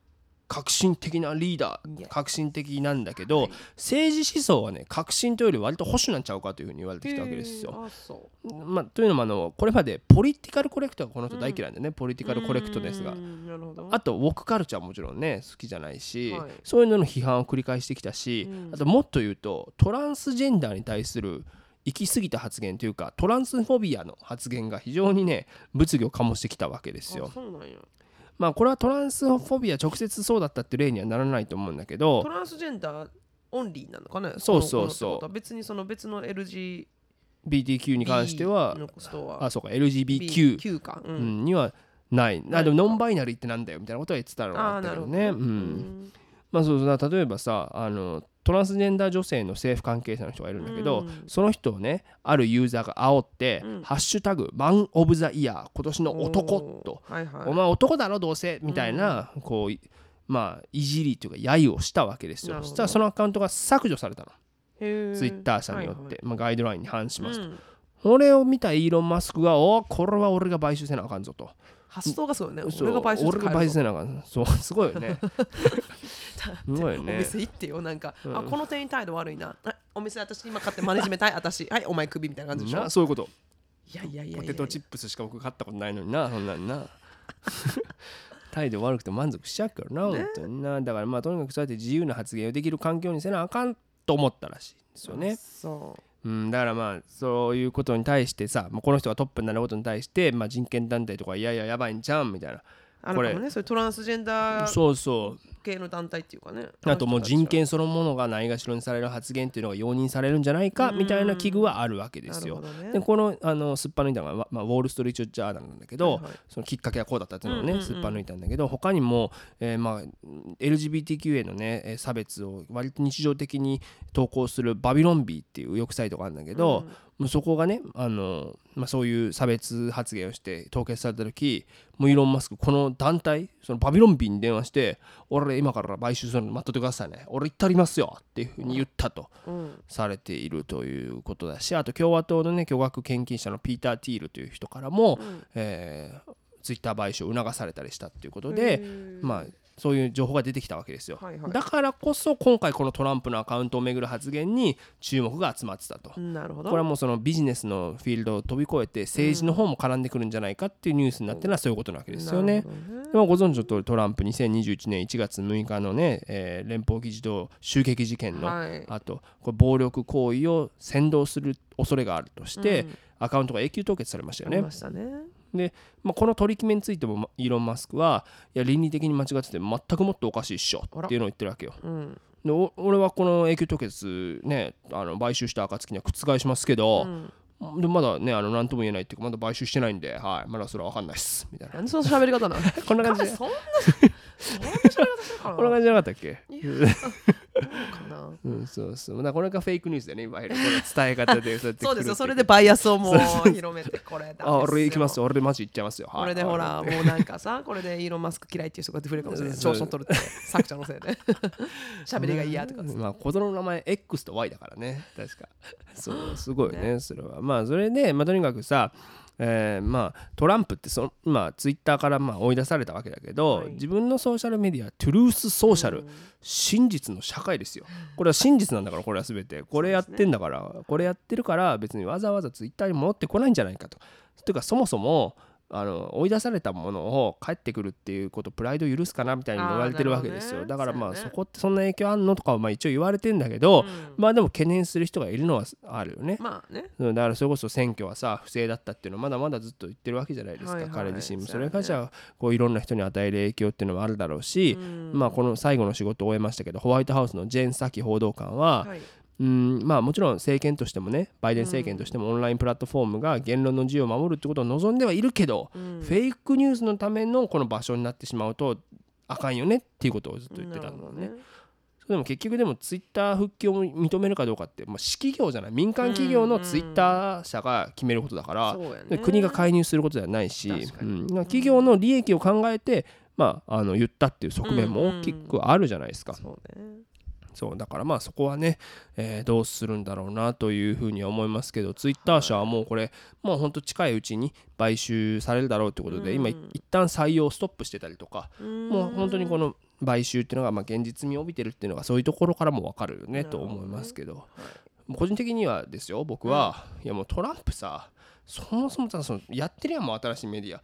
革新的なリーダー革新的なんだけど、はい。政治思想はね革新というより割と保守なんちゃうかというふうに言われてきたわけですよ。まあ、というのもあのこれまでポリティカルコレクトがこの人大嫌いなんでね、ポリティカルコレクトですがあとウォークカルチャーももちろんね好きじゃないし、はい。そういうのの批判を繰り返してきたし、うん。あともっと言うとトランスジェンダーに対する行き過ぎた発言というかトランスフォビアの発言が非常にね物議を醸してきたわけですよ。あ。そうなんや。まあこれはトランスフォビア直接そうだったって例にはならないと思うんだけどトランスジェンダーオンリーなのかねそうそうそう。別にその別の LG BTQ に関してはあそうか LGBTQ、ううん。ん、にはない。あでもノンバイナリーってなんだよみたいなことは言ってたのがあったけどね。ねうん。まあそうそう。だ例えばさあのトランスジェンダー女性の政府関係者の人がいるんだけど、うん。その人をねあるユーザーが煽って「うん。ハッシュタグマン・オブ・ザ・イヤー今年の男」とはいはい。お前男だろどうせみたいな、こういまあいじりというか揶揄をしたわけですよ。そしたらそのアカウントが削除されたの。ツイッター社によって、はいはい。まあ、ガイドラインに反しますと、うん。これを見たイーロン・マスクが「おこれは俺が買収せなあかんぞ」と発想がすごいね。俺が買収俺が買収せなあかんそうすごいよね。すごいよおね。店行ってよなんか、うんあこの店員態度悪いなあお店私今買ってマネジメントはい私はいお前クビみたいな感じでしょなそういうこといやいやいやいやポテトチップスしか僕買ったことないのになそんなんな態度悪くて満足しちゃうからな、本当になだからまあとにかくそうやって自由な発言をできる環境にせなあかんと思ったらしいんですよね、そううん、だからまあそういうことに対してさ、まあ、この人がトップになることに対して、まあ、人権団体とかいやいややばいんちゃん？みたいな。あるかもね。そういうトランスジェンダーそうそう。系の団体っていうかね。あともう人系権そのものがないがしろにされる発言っていうのが容認されるんじゃないかみたいな危惧はあるわけですよ。ね。でこのあのすっぱ抜いたのが、まあ、ウォール・ストリート・ジャーナルなんだけど、はいはい。そのきっかけはこうだったっていうのをね、うんうんうんすっぱ抜いたんだけど他にも、えーまあ、LGBTQ へのねえー差別を割と日常的に投稿するバビロンビーっていう右翼サイトがあるんだけど、もうそこがねあの、まあ、そういう差別発言をして凍結された時もうイーロン・マスクこの団体そのバビロンビーに電話して俺今から買収するの待っとってくださいね。俺行ってありますよっていうふうに言ったと。うん。されているということだしあと共和党のね巨額献金者のピーター・ティールという人からも、うん。えーツイッター買収を促されたりしたっていうことへでーまあそういう情報が出てきたわけですよ、はいはい。だからこそ今回このトランプのアカウントをめぐる発言に注目が集まってたと。なるほど。これはもうそのビジネスのフィールドを飛び越えて政治の方も絡んでくるんじゃないかっていうニュースになってるのはそういうことなわけですよね。な。るほどね。でもご存知の通りトランプ2021年1月6日のね、えー連邦議事堂襲撃事件のはい。あとこれ暴力行為を扇動する恐れがあるとして、うん。アカウントが永久凍結されましたよね。ありま。あ、この取り決めについてもまイーロン・マスクはいや倫理的に間違ってて全くもっとおかしいっしょっていうのを言ってるわけよ。うん。でお俺はこの永久凍結ねあの買収した暁には覆しますけど、でまだねあの何とも言えないっていうかまだ買収してないんで、はい、まだそれは分かんないっすみたいな。なんでその喋り方なの こんな感じで。そんなそんな喋り方するかな？こんな感じじゃなかったっけ？いやどうかな。なうん、そうそう。だからこれがフェイクニュースだよね、いわゆる。この伝え方でそうやってそうですよ。それでバイアスをもう広めてこれだ。あ、俺行きますよ。俺マジ行っちゃいますよ。これでほらもうなんかさこれでイーロン・マスク嫌いっていう人が増えるか。もしれない調子に取るって。作者のせいで。喋りが嫌とかうんまあ子供の名前 X と Y だからね。確か。そう すごいね。それは。まあそれでまあとにかくさえーまあトランプってそのまあツイッターからまあ追い出されたわけだけど、はい。自分のソーシャルメディアトゥルースソーシャル、真実の社会ですよ。これは真実なんだからこれは全て。これやってんだから、これやってるから別にわざわざツイッターに戻ってこないんじゃないかと。というかそもそもあの追い出されたものを帰ってくるっていうことプライドを許すかなみたいに言われてるわけですよ、あーなるだからまあそこってそんな影響あんのとかはまあ一応言われてんだけど、うん。まあでも懸念する人がいるのはあるよね、まあね。うんだからそれこそ選挙はさ不正だったっていうのはまだまだずっと言ってるわけじゃないですか、はいはい。彼自身も。それがじゃあこういろんな人に与える影響っていうのもあるだろうし、うん。まあこの最後の仕事を終えましたけどホワイトハウスのジェーン・サキ報道官は、はいうんまあもちろん政権としてもねバイデン政権としてもオンラインプラットフォームが言論の自由を守るってことを望んではいるけど、うん。フェイクニュースのためのこの場所になってしまうとあかんよねっていうことをずっと言ってたん。だよねでも結局でもツイッター復帰を認めるかどうかって、まあ、私企業じゃない民間企業のツイッター社が決めることだから、そうやね。で国が介入することではないし、うん。企業の利益を考えて、まあ、あの言ったっていう側面も大きくあるじゃないですか。そうねそうだからまあそこはね、えーどうするんだろうなというふうには思いますけどツイッター社はもうこれもうほんと近いうちに買収されるだろうということで、うん。今い一旦採用をストップしてたりとか、もう本当にこのの買収っていうのがまあ現実味を帯びてるっていうのがそういうところからも分かるよねと思いますけど個人的にはですよ僕は、いやもうトランプさそもそもさそのやってるやんもう新しいメディア、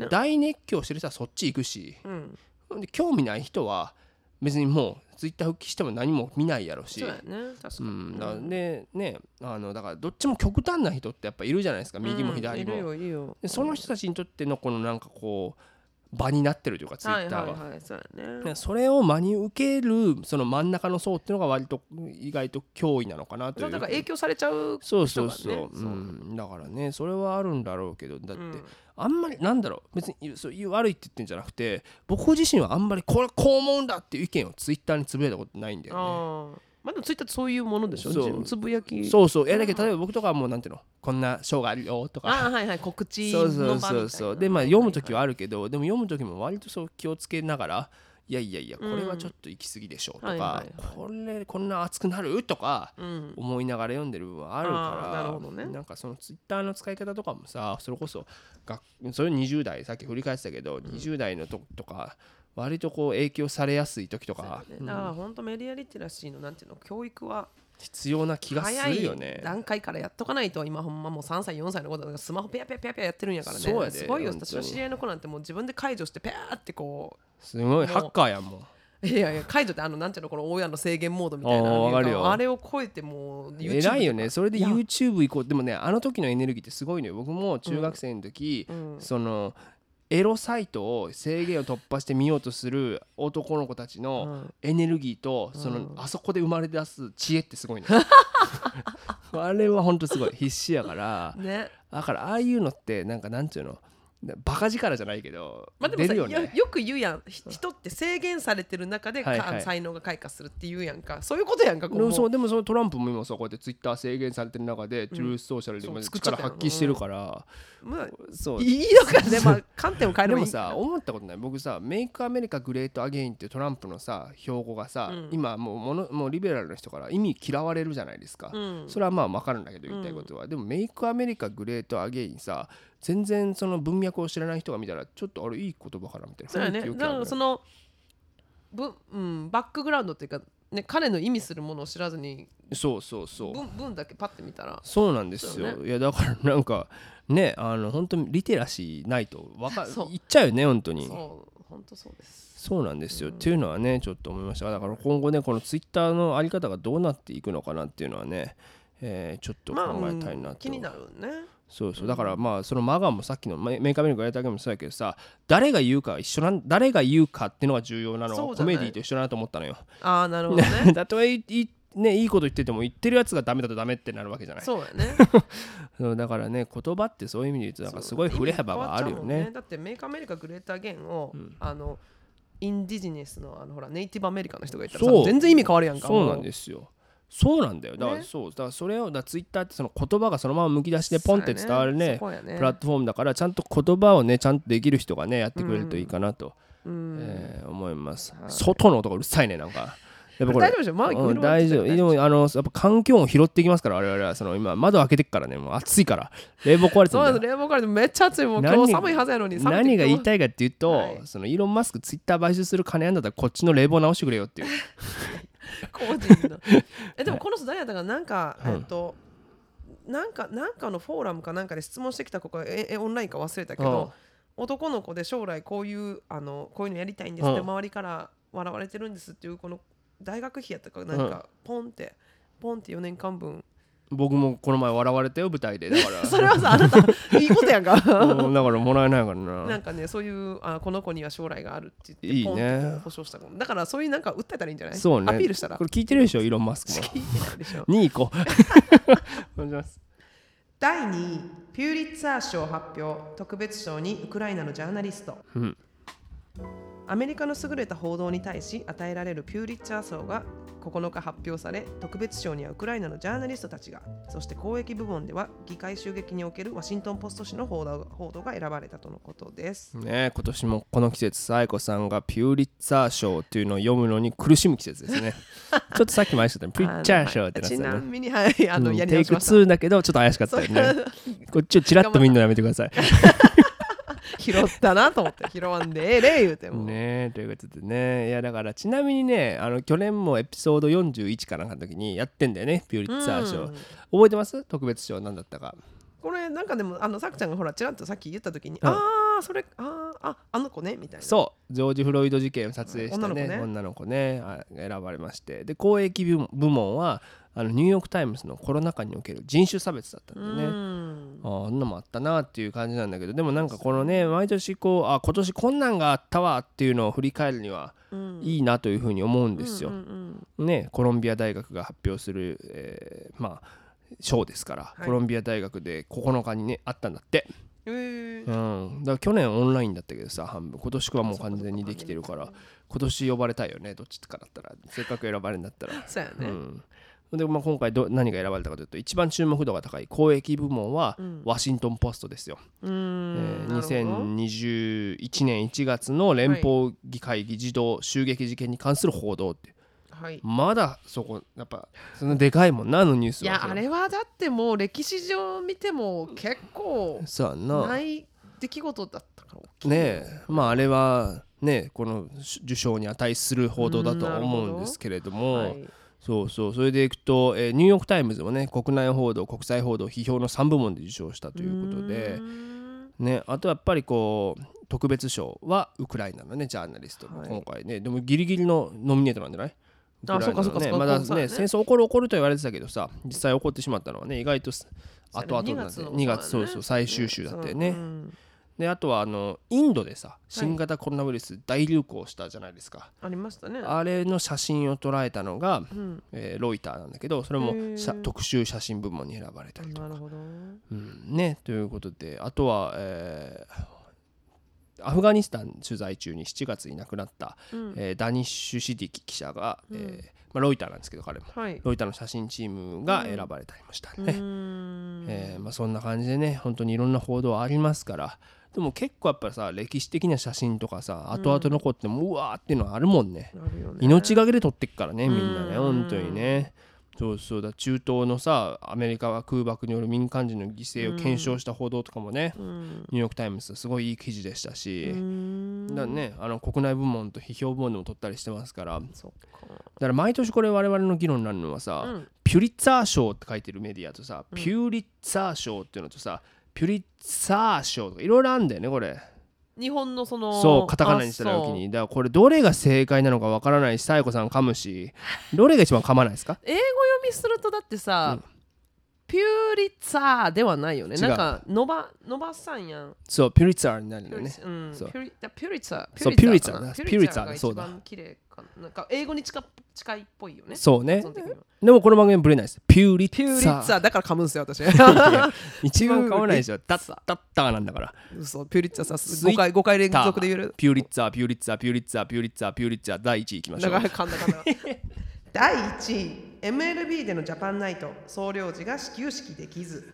ね。大熱狂してる人はそっち行くしうん。で興味ない人は別にもうツイッター復帰しても何も見ないやろし。そうやね。確かに。うん、だでねあのだからどっちも極端な人ってやっぱいるじゃないですか。右も左も、うんいるよいるよ。でその人たちにとってのこのなんかこう場になってるというかツイッターは,、はいはいはいそね。でそれを真に受けるその真ん中の層っていうのが割と意外と脅威なのかなという。から影響されちゃうそうそうそう,、う。ん、だからねそれはあるんだろうけどだって、うん。あんまりなんだろう別にそういう悪いって言ってんじゃなくて僕自身はあんまりこれこう思うんだっていう意見をツイッターにつぶやいたことないんだよね。まあでもツイッターってそういうものでしょ？そう。つぶやき。そうそう。いやだけど例えば僕とかはもうなんていうの？こんな賞があるよとか。ああはいはい告知そうそうの場みたいな。そうそうでまあ読む時はあるけどでも読む時も割とそう気をつけながらいやいやいやこれはちょっと行き過ぎでしょとか、これこんな熱くなる？とかうん。思いながら読んでる部分はあるからなるほどね。なんかそのツイッターの使い方とかもさそれこそがそれ20代さっき振り返ってたけど、20代の時とか割とこう影響されやすい時とか、ね。だから本当メディアリテラシーのなんていうの教育は。必要な気がするよね。段階からやっとかないと今ほんまもう3歳4歳の子だからスマホペアペアペアペアやってるんやからね。そうやですごいよ。私の知り合いの子なんてもう自分で解除してペアってこすごい。ハッカーやんもう。ういやいや解除ってあのなんていうのこの親の制限モードみたいなのあれを超えてもう偉いよね。それで YouTube 行こう。でもねあの時のエネルギーってすごいのよ。僕も中学生の時、そのエロサイトを制限を突破してみようとする男の子たちのエネルギーとそのあそこで生まれ出す知恵ってすごいね。あれはほんとすごい。必死やから。ね。だからああいうのってなんかなんていうの？バカ力じゃないけど、まあでもさよ出るよね。よく言うやん。ひ人って制限されてる中でか、はいはい才能が開花するっていうやんか。そういうことやんかこでもそうでもそのトランプも今さこうやってツイッター制限されてる中で、トゥルースソーシャルで今そう作っちゃったよ力発揮してるから、まあそう。いいのかね まあ観点を変えればいいでもさ思ったことない。僕さ「Make America Great Again」ってトランプのさ標語がさ、今もうものもうリベラルの人から忌み嫌われるじゃないですか、うん。それはまあ分かるんだけど言いたいことは、でも「Make America Great Again さ」全然その文脈を知らない人が見たらちょっとあれいい言葉かなみたいな。そうやね。だからそのぶ、うん、バックグラウンドっていうか、ね、彼の意味するものを知らずにそうそうそう。文文だけパッて見たら。そうなんですよ、そういやだからなんかねあの本当にリテラシーないとわか 言っちゃうよね本当に。そう本当そうです。そうなんですよ、っていうのはねちょっと思いました。だから今後ねこのツイッターのあり方がどうなっていくのかなっていうのはね、えーちょっと考まあ、えたいなと、うん気になるねそうそう。だからまあそのマガンもさっきのメメイクアメリカやったけもそうやけどさ誰が言うかは一緒なん誰が言うかっていうのが重要なのそうじゃないコメディと一緒だなと思ったのよ。ああなるほどね。たとえいいね、いいこと言ってても言ってるやつがダメだとダメってなるわけじゃない。そうやね。そうだからね言葉ってそういう意味で言うとなんかすごい振れ幅があるよ意味変わっちゃうもんね。だってメイクアメリカグレーターゲンを、あのインディジネスのあのほらネイティブアメリカの人がいたら全然意味変わるやんかそうなんですすよそうなんだよ。だからね。そう。だからそれをだツイッターってその言葉がそのままむき出しでポンって伝わるね。ね。プラットフォームだからちゃんと言葉をねちゃんとできる人がねやってくれるといいかなと、うん。えー思います、はい。外の音がうるさいねなんか。やっぱこれ大丈夫でしょ？まあうん大丈夫。でもあのやっぱ環境音拾っていきますから我々は。その今窓開けてっからねもう暑いから。冷房壊れてる冷房からめっちゃ暑いもう何今日寒いはずやのに何が言いいたいかっていうと、はい。そのイーロン・マスクツイッター買収する金あんだったらこっちの冷房直してくれよっていう 個人の。えでもこの人誰やったかな？なんか、うん。えっとなんかなんかのフォーラムかなんかで質問してきた子がええオンラインか忘れたけど、男の子で将来こういうあのこういうのやりたいんですってうん。周りから笑われてるんですっていうこの大学費やったかなんかポンってポンって4年間分僕もこの前笑われたよ舞台で。だから。それはさあなたいいことやんか。うんだからもらえないからな。なんかねそういうあこの子には将来があるって言いいね。ってポンっ保証した子。だからそういうなんか訴えたらいいんじゃない？そうね。アピールしたら。これ聞いてるでしょイーロン・マスクも。聞いてないでしょ。2位行こ。うお願いします。第2位ピューリッツァー賞発表。特別賞にウクライナのジャーナリスト、うんアメリカの優れた報道に対し与えられるピューリッツァー賞が9日発表され特別賞にはウクライナのジャーナリストたちがそして公益部門では議会襲撃におけるワシントン・ポスト紙の報道報道が選ばれたとのことです。ね今年もこの季節サイコさんがピューリッツァー賞っていうのを読むのに苦しむ季節ですね。ちょっとさっきも愛してたねピューリッツァー賞ってなってちなみに、はい、あの、うんやりテイク直しました。2だけどちょっと怪しかったよね。こっちをチラッと見るのやめてください 拾ったなと思って、拾わんでええれ言うても。ねということでね。いやだからちなみにねあの去年もエピソード41かなんかの時にやってんだよねピューリッツァー賞、うん。覚えてます？特別賞何だったか。これなんかでもあのさくちゃんがほらちらっとさっき言った時に、うん。ああそれあーああの子ねみたいな。そう。ジョージ・フロイド事件を撮影したね女女の子ね。あ選ばれまして。で公益部部門はあのニューヨーク・タイムズのコロナ禍における人種差別だったんでね、うん。あんなのもあったなっていう感じなんだけどでもなんかこのね毎年こうあ今年こんなんがあったわっていうのを振り返るにはうん。いいなというふうに思うんですよ。ねコロンビア大学が発表する、えーまあ賞ですから、はい。コロンビア大学で9日にねあったんだって、うん、だから去年オンラインだったけどさ半分。今年はもう完全にできてるから今年呼ばれたいよねどっちかだったら。せっかく選ばれるんだったら。そうやね、うんでまあ、今回ど何が選ばれたかというと一番注目度が高い公益部門はうん。ワシントン・ポストですよ。うんえーなるほど。2021年1月の連邦議会議事堂襲撃事件に関する報道ってはい。まだそこやっぱそのでかいもんなあのニュースはいやあれはだってもう歴史上見ても結構な。ない出来事だったからねえ。まああれはねこの受賞に値する報道だとは思うんですけれども、はいそうそう。それでいくと、えーニューヨーク・タイムズもね国内報道国際報道批評の3部門で受賞したということでね、あとやっぱりこう特別賞はウクライナのねジャーナリストもはい。今回ね、でもギリギリのノミネートなんじゃない？あウクライナのそうかそうかそうかまだねね。戦争起こる起こると言われてたけどさ実際起こってしまったのはね意外と後々なんでの2月そうそう最終週だったよね、であとはあのインドでさ新型コロナウイルス大流行したじゃないですか、ありましたね。あれの写真を捉えたのが、うん。えーロイターなんだけどそれも特集写真部門に選ばれたりとかなるほど。うん、ねということであとは、えーアフガニスタン取材中に7月に亡くなった、うん。えーダニッシュ・シディキ記者が、うん。えーまあ、ロイターなんですけど彼も。はい。ロイターの写真チームが選ばれたりましたうね、ーん。えーまあ、そんな感じでね本当にいろんな報道ありますからでも結構やっぱさ歴史的な写真とかさ後々残ってもうわーっていうのはあるもんね、ね。命がけで撮ってっからねみんなねうん本当にね。そうそうだ。中東のさアメリカは空爆による民間人の犠牲を検証した報道とかもね、うん。ニューヨーク・タイムズすごいいい記事でしたし、うーん。だねあの国内部門と批評部門でも取ったりしてますから。だか。から毎年これ我々の議論になるのはさ、うん。ピュリッツァー賞って書いてるメディアとさ、うん。ピュリッツァー賞っていうのとさピュリッツァー賞とかいろいろあるんだよねこれ。日本のそのそうカタカナにした時に。だからこれどれが正解なのかわからないしサイコさん噛むしどれが一番噛まないですか？英語読みするとだってさ、うんピューリッツァーではないよね。違う。なんか伸ば伸ばさんやん。そうピュリッツァーになるよね。リうん。そう。ピュリだピュリッツァーそうピュリッツァーピュリッツァーかな。ピュリッツァーがそうだ。一番綺麗かな。なんか英語に近っ近いっぽいよね。そうね。発音的にはでもこの番組ブレないです。ピューリッツァピューリッツァーだから噛むんすよ私。一番噛まないでしょタッタッター。なんだから。嘘ピューリッツァーさスイッ5回5回連続で言える？ピューリッツァーピューリッツァーピューリッツァーピューリッツァーピューリッツァー第1位いきましょう。だから噛んだ噛んだ。第1位 MLB でのジャパンナイト総領事が始球式できず。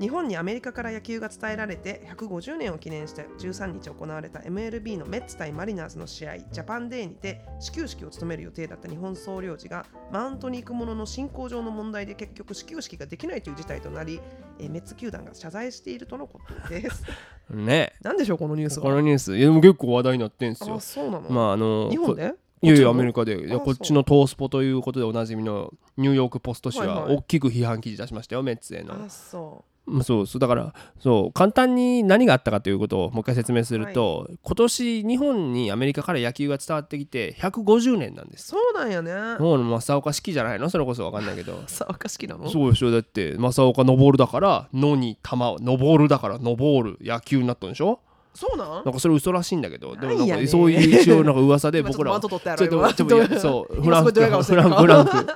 日本にアメリカから野球が伝えられて150年を記念して13日行われた MLB のメッツ対マリナーズの試合ジャパンデーにて始球式を務める予定だった日本総領事がマウントに行くものの進行上の問題で結局始球式ができないという事態となりえーメッツ球団が謝罪しているとのことです。ね。なんでしょうこのニュースは。このニュース。いやでも結構話題になってんすよ。あそうなの、まああのこ日本で？いやいやアメリカで。いやあこっちのトースポということでおなじみのニューヨーク・ポスト紙ははいはい。大きく批判記事出しましたよメッツへの。あそまあそうそうだからそう簡単に何があったかということをもう一回説明すると、今年日本にアメリカから野球が伝わってきて150年なんです。そうなんやね。もう正岡式じゃないの？それこそ分かんないけど。さあか好きなのそうでしょ。だって正岡昇るだから「の」に「玉」を「昇る」だから「昇る」野球になったんでしょ？そうなん？なんかそれ嘘らしいんだけどでもなんかそういう一応なんか噂で 今僕らはちょっと そうフランフラる。ンフランク。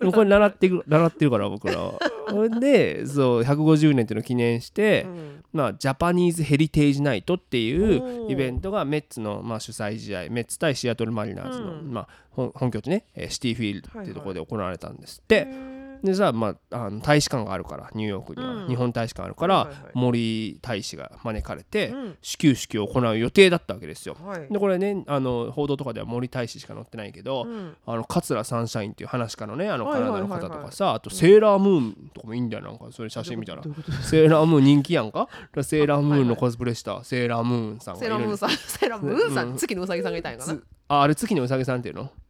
でもこれ習ってる習ってるから僕らでそう150年っていうのを記念して、うん。まあ、ジャパニーズ・ヘリテージ・ナイトっていうイベントがメッツの、まあ、主催試合メッツ対シアトル・マリナーズの、うん。まあ、本本拠地ねえーシティフィールドっていうところで行われたんですって、へーでさ、まあ、あの大使館があるからニューヨークには、うん。日本大使館あるから、はいはいはい。森大使が招かれて、うん。始球式を行う予定だったわけですよ。はい。でこれねあの報道とかでは森大使しか載ってないけど、うん。あの桂サンシャインっていう話家のねあのカはいはいはいはい。ナダの方とかさあとセーラームーンとかもいいんだよなんかそれ写真見たら。セーラームーン人気やんか？セーラームーンのコスプレしたセーラームーンさんがいるセーラームーンさんセーラームーンさうん。ん月のうさぎさんがいたんやかな。つああれ月のうさぎさんっていうの？え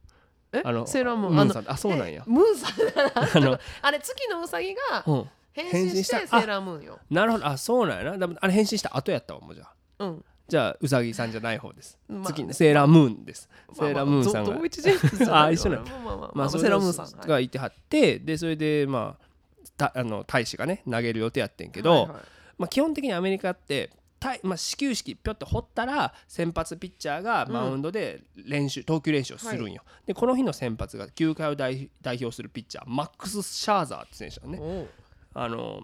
あのセーラームーン。さん。あそうなんや。ムーンさんあの、あれ月のうさぎがうん、変変身してセーラームーンよ。なるほど。あそうなんやな。あれ変身した後やったわもうじゃあ。うん。じゃあうさぎさんじゃない方です、まあ。月セーラームーンです、セーラームーンさんが。まあまああ一緒なのまあまあまあまあ。まあ、セーラームーンさんが。いて はってでそれでまあたあの大使がね投げる予定やってんけど、はいはい。まあ、基本的にアメリカってたまあ、始球式ぴょって掘ったら先発ピッチャーがマウンドで練習、投球練習をするんよ、でこの日の先発が球界を代代表するピッチャーマックス・シャーザーって選手だね。あの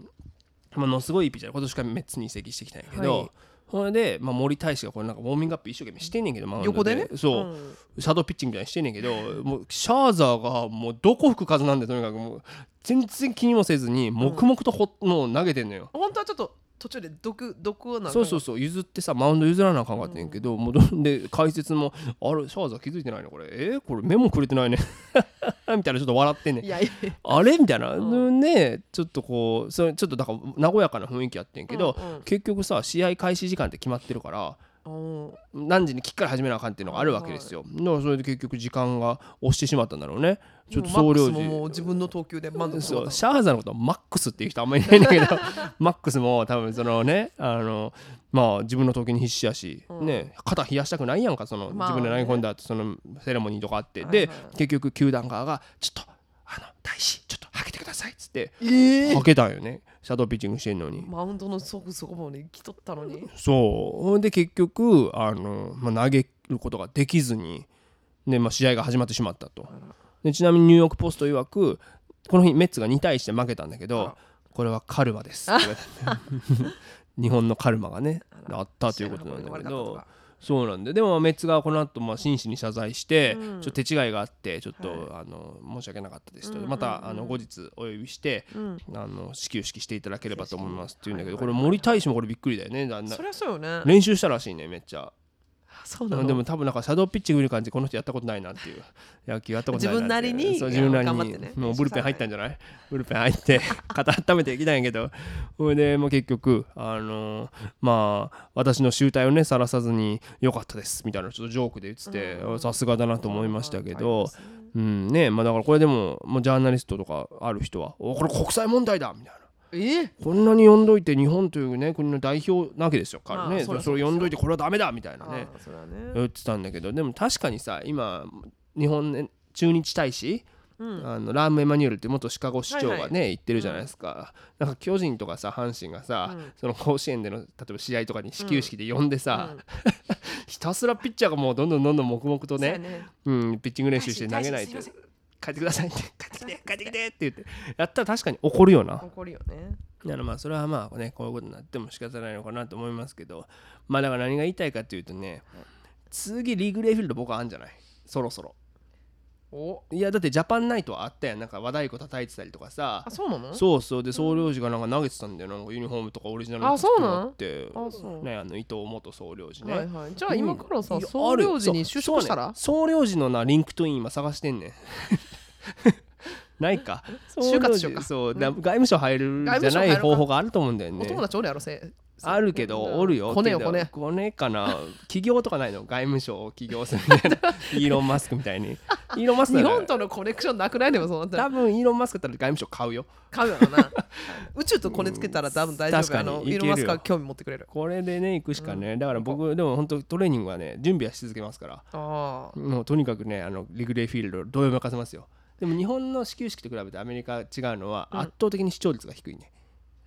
ものすごいいいピッチャーで今年からメッツに移籍してきたんやけど、はい。それで、まあ、森大使がこれなんかウォーミングアップ一生懸命してんねんけどマウンド横でね。そう、ん。シャドーピッチングみたいにしてんねんけどもうシャーザーがもうどこ吹く風なんでとにかくもう全然気にもせずに黙々とほ、もう投げてんのよ。本当はちょっと途中で毒毒をなそうそうそう。譲ってさマウンド譲らなあかんかったんやけど、もうどんで解説も「あれシャーザー気づいてないのこれ。えーこれメモくれてないね」みたいなちょっと笑ってんねん。あれみたいな、うん。ねちょっとこうそれちょっとだから和やかな雰囲気やってんけど、うんうん。結局さ試合開始時間って決まってるからうん何時にきっから始めなあかんっていうのがあるわけですよ、だからそれで結局時間が押してしまったんだろうね。ちょっと総領事も自分の投球で満足シャーザーのことはマックスっていう人あんまりいないんだけど マックスも多分そのねあのまあ自分の投球に必死やし、うん。ね肩冷やしたくないやんかその、まあ自分で投げ込んだ後そのセレモニーとかあって、はいはい。で結局球団側がちょっとあの大使ちょっとはけてくださいっつってええはけたんよねシャドーピッチングしてんのに。マウンドのそこそこまで来とったのに。そう。ほんで結局あの、まあ、投げることができずに、でまあ、試合が始まってしまったと。でちなみにニューヨーク・ポスト曰くこの日メッツが2対1で負けたんだけあどら。これはカルマです 日本のカルマがねあったということなんだけどそうなんで。でもメッツがこの後まあ真摯に謝罪して、うん。ちょっと手違いがあってちょっと、はあの申し訳なかったですと、うんうんうん。またあの後日お呼びして、たうん。あの始球式していただければと思いますって言うんだけど、これ森大使もこれびっくりだよね。だんだんそりゃそうよね。練習したらしいねめっちゃそうなの？でも多分なんかシャドーピッチング見る感じこの人やったことないなっていう。野球やったことないな自分なりに自分なり頑張ってね。にもうブルペン入ったんじゃない？ブルペン入って 肩温めてきたんやけど。それでもう結局あのーまあ私の集体をねさらさずに良かったですみたいなちょっとジョークで言っててうん。さすがだなと思いましたけうんどうんねまあだからこれでももうジャーナリストとかある人はおこれ国際問題だみたいなえ？えこんなに呼んどいて日本というね国の代表なわけですよ彼ね。まあそれを呼んどいてこれはダメだみたいなね。言ってたんだけどでも確かにさ今日本、ね、駐日大使うん。あのラーム・エマニュエルって元シカゴ市長がね、はいはい。言ってるじゃないですか、なんか巨人とかさ阪神がさ、うん。その甲子園での例えば試合とかに始球式で呼んでさ、うん。ひたすらピッチャーがもうどんどんどんどん黙々とねそうやね。うん、ピッチング練習して投げないと帰ってください って帰ってきて。帰ってきてって言って。やったら確かに怒るよな。怒るよね。だからまあそれはまあねこういうことになっても仕方ないのかなと思いますけど。まあだから何が言いたいかっていうとね次リグレーフィールド僕はあるんじゃない？そろそろ。お。いやだってジャパンナイトはあったやん。なんか和太鼓叩いてたりとかさ。あそうなの？そうそう。で総領事がなんか投げてたんだよな。んかユニフォームとかオリジナルあそうなんって。あそう。ねあの伊藤元総領事ね、はいはい。じゃあ今からさいや総領事に就職したら？総領事のなリンクトイン今探してんねん ないか。就活しようか。そうだ外務省入るじゃない方法があると思うんだよね。お友達おるやろせ。あるけどおるよ。骨よ骨骨かな。企業とかないの？外務省を起業するみたいな。イーロン・マスクみたいに。イーロン・マスク日本とのコネクションなくないでもそうなったら多分イーロン・マスクだったら外務省買うよ。買うやろな。宇宙とコネつけたら多分大丈夫確かに。あのイーロンマスクは興味持ってくれる。これでね行くしかね、だから僕でも本当トレーニングはね準備はし続けますから。もうとにかくねあのリグレーフィールドどういう任せますよでも日本の始球式と比べてアメリカ違うのはうん。圧倒的に視聴率が低いね、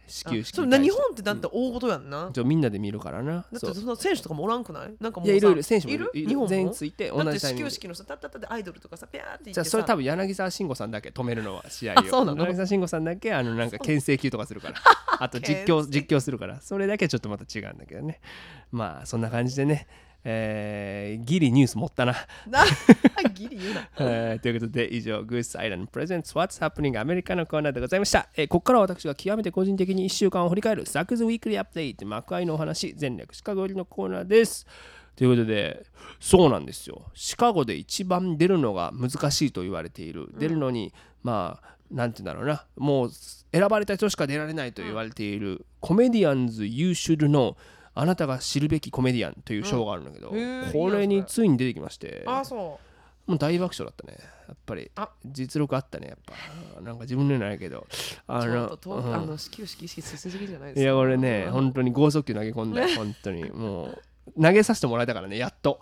始球式それな日本ってだって大事やんなちょみんなで見るからな。だってその選手とかもおらんくない？なんかもさいうやいろいろ選手もいる。日本も？全員ついて同じ始球式の人たったったでアイドルとかさピャーって言ってさ。じゃあそれ多分柳沢慎吾さんだけ止めるのは試合 あそうなの？柳沢慎吾さんだけあのなんか牽制球とかするから。あと実況 実況するから。それだけちょっとまた違うんだけどね。まあそんな感じでねえーギリニュース持ったな。なギリ言うな。えーということで以上 Goose Island Presents What's Happening アメリカのコーナーでございました、えーここからは私が極めて個人的に1週間を振り返るサクズウィークリーアップデート幕愛のお話全略シカゴ入りのコーナーです。ということでそうなんですよ。シカゴで一番出るのが難しいと言われている、出るのにまあなんて言うんだろうな。もう選ばれた人しか出られないと言われている、コメディアンズ You Should Know あなたが知るべきコメディアンという賞があるんだけど、これについに出てきましてあそもう大爆笑だったね。やっぱり。あ実力あったねやっぱ。なんか自分ではないけど。うあちょっのととうん。あの始球式意識しすぎじゃないですか。いや俺ねうん。本当に剛速球投げ込んだ。よ本当にもう投げさせてもらえたからねやっと。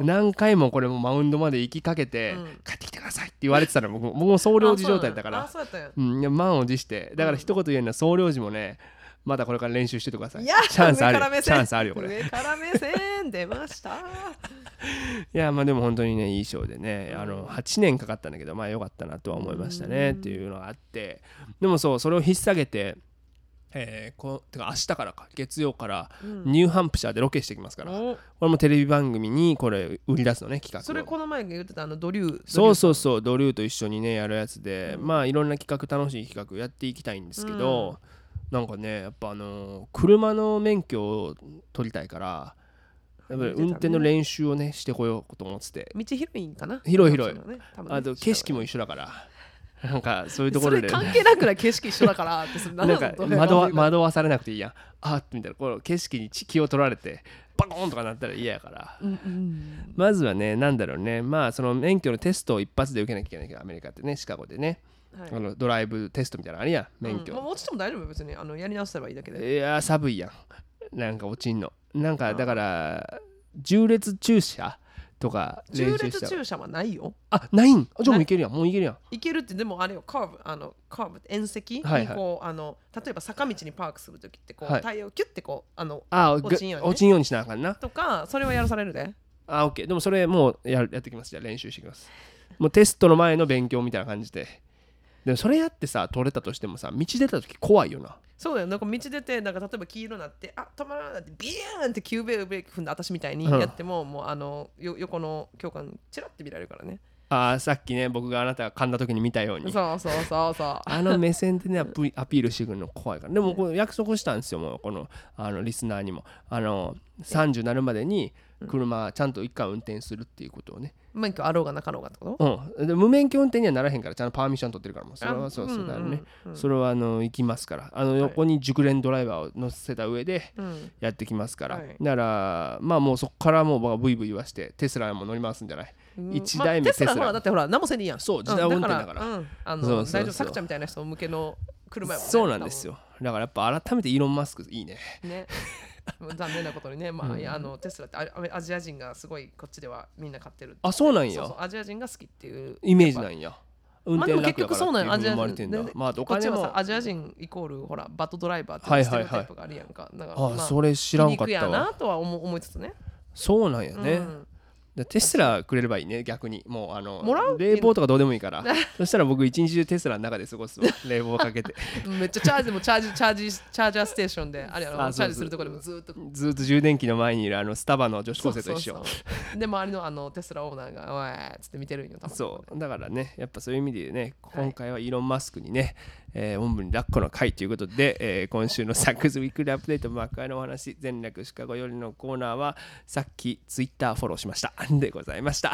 何回もこれもマウンドまで行きかけて、うん。帰ってきてくださいって言われてたら僕も僕も総領事状態だから。うやったん満を持して。だから一言言えるのは総領事もねまだこれから練習しててください。いやチャンスある上から目線。チャンスあるよこれ。上から目線出ました。いやまあでも本当にねいいショーでねあの8年かかったんだけどまあよかったなとは思いましたねっていうのがあって。でもそうそれを引っ提げてえー、こうてか明日からか月曜からニューハンプシャーでロケしてきますから、お。これもテレビ番組にこれ売り出すのね企画を。それこの前言ってたあのドリュー。そうそううそうドリューと一緒にねやるやつで、うん。まあいろんな企画楽しい企画やっていきたいんですけど、なんかねやっぱあのー車の免許を取りたいからやっぱり運転の練習をねしてこようと思ってて。道広いんかな？広い広い。ねあと景色も一緒だから。なんかそういうとこそろで。れ関係なくない景色一緒だからってな。んか惑わ惑わされなくていいやん。あっみたいなこの景色に気を取られてバコーンとかなったら嫌やから。うんうんまずはねなんだろうね。まあその免許のテストを一発で受けなきゃいけないけどアメリカってねシカゴでね、はい。あのドライブテストみたいなのあるやん免許、うんまあ落ちても大丈夫別に。あのやり直せばいいだけで。いやー寒いやん。なんか落ちんの。なんかだから重列駐車とか練重列駐車はないよ。あないん？あじゃあもうい。けるやん。もういけるやん。いけるってでもあれよ。カーブあのカーブ縁石にはいはい。こう、あの例えば坂道にパークするときってこう、はい。タイヤをキュッてこうあのあ落ちんようにね。落ちんようにしなあかんな。とかそれはやらされるで。あ、オッケー。でもそれもうやるやってきます。じゃあ練習してきます。もうテストの前の勉強みたいな感じで。でもそれやってさ、取れたとしてもさ、道出た時怖いよな。そうだよなんか道出てなんか例えば黄色になってあ止まらないってビーンって急ブレーキ踏んだ私みたいにうんやっても、もうあのよ横の教官チラッて見られるからねあーさっきね、僕があなたが噛んだ時に見たように。そうそうそうそう あの目線でねアピールしてくるの怖いから。でもこれ約束したんですよ、もうこのあのリスナーにも。あの、30なるまでに車ちゃんと一回運転するっていうことをね。免許あろうがなかろうがってこと？うん。で無免許運転にはならへんから、ちゃんとパーミッション取ってるから、もうそれはあそうそうだよね。うんうんそれはあの行きますから。あの横に熟練ドライバーを乗せた上で、うん。やってきますから、はい。だからまあもうそこからもう僕はブイブイ言わしてテスラも乗り回すんじゃない？うん。一台目まあテスラテスラ。ほらだってほら何もせんでいいやん。そう自動運転だから。うん。あのそちゃんみたいな人向けの車やもんねそうなんですよ。だからやっぱ改めてイーロン・マスクいいね。ね 残念なことにね、まあ、いやあのテスラってアアジア人がすごいこっちではみんな買ってるあそうなんや。アジア人が好きっていう。イメージなんや。運転楽だからっていうまあでも結局そうなんよアジア生まれてんだ。人でまあおこっち金もアジア人イコールほらバットドライバーっていうステレオタイプがあるやんか、だからそれ知らんかったわ。なとは思思いつつね。そうなんやね、うん。でテスラくれればいいね逆に。もうあの冷房とかどうでもいいから。そしたら僕一日中テスラの中で過ごすわ。冷房かけて。めっちゃチャージでもチャージチャージチャージャーステーションであれやろチャージするところでもずーっと。ずっと充電器の前にいるあのスタバの女子高生と一緒。で周りのあのテスラオーナーが「おい」っつって見てるんよそうだからねやっぱそういう。意味でね今回はイーロン・マスクにね、えー、おんぶに抱っこの回ということで、えー今週のサクズ Weekly Update 幕開のお話前略シカゴよりのコーナーはさっきツイッターフォローしました。でございました、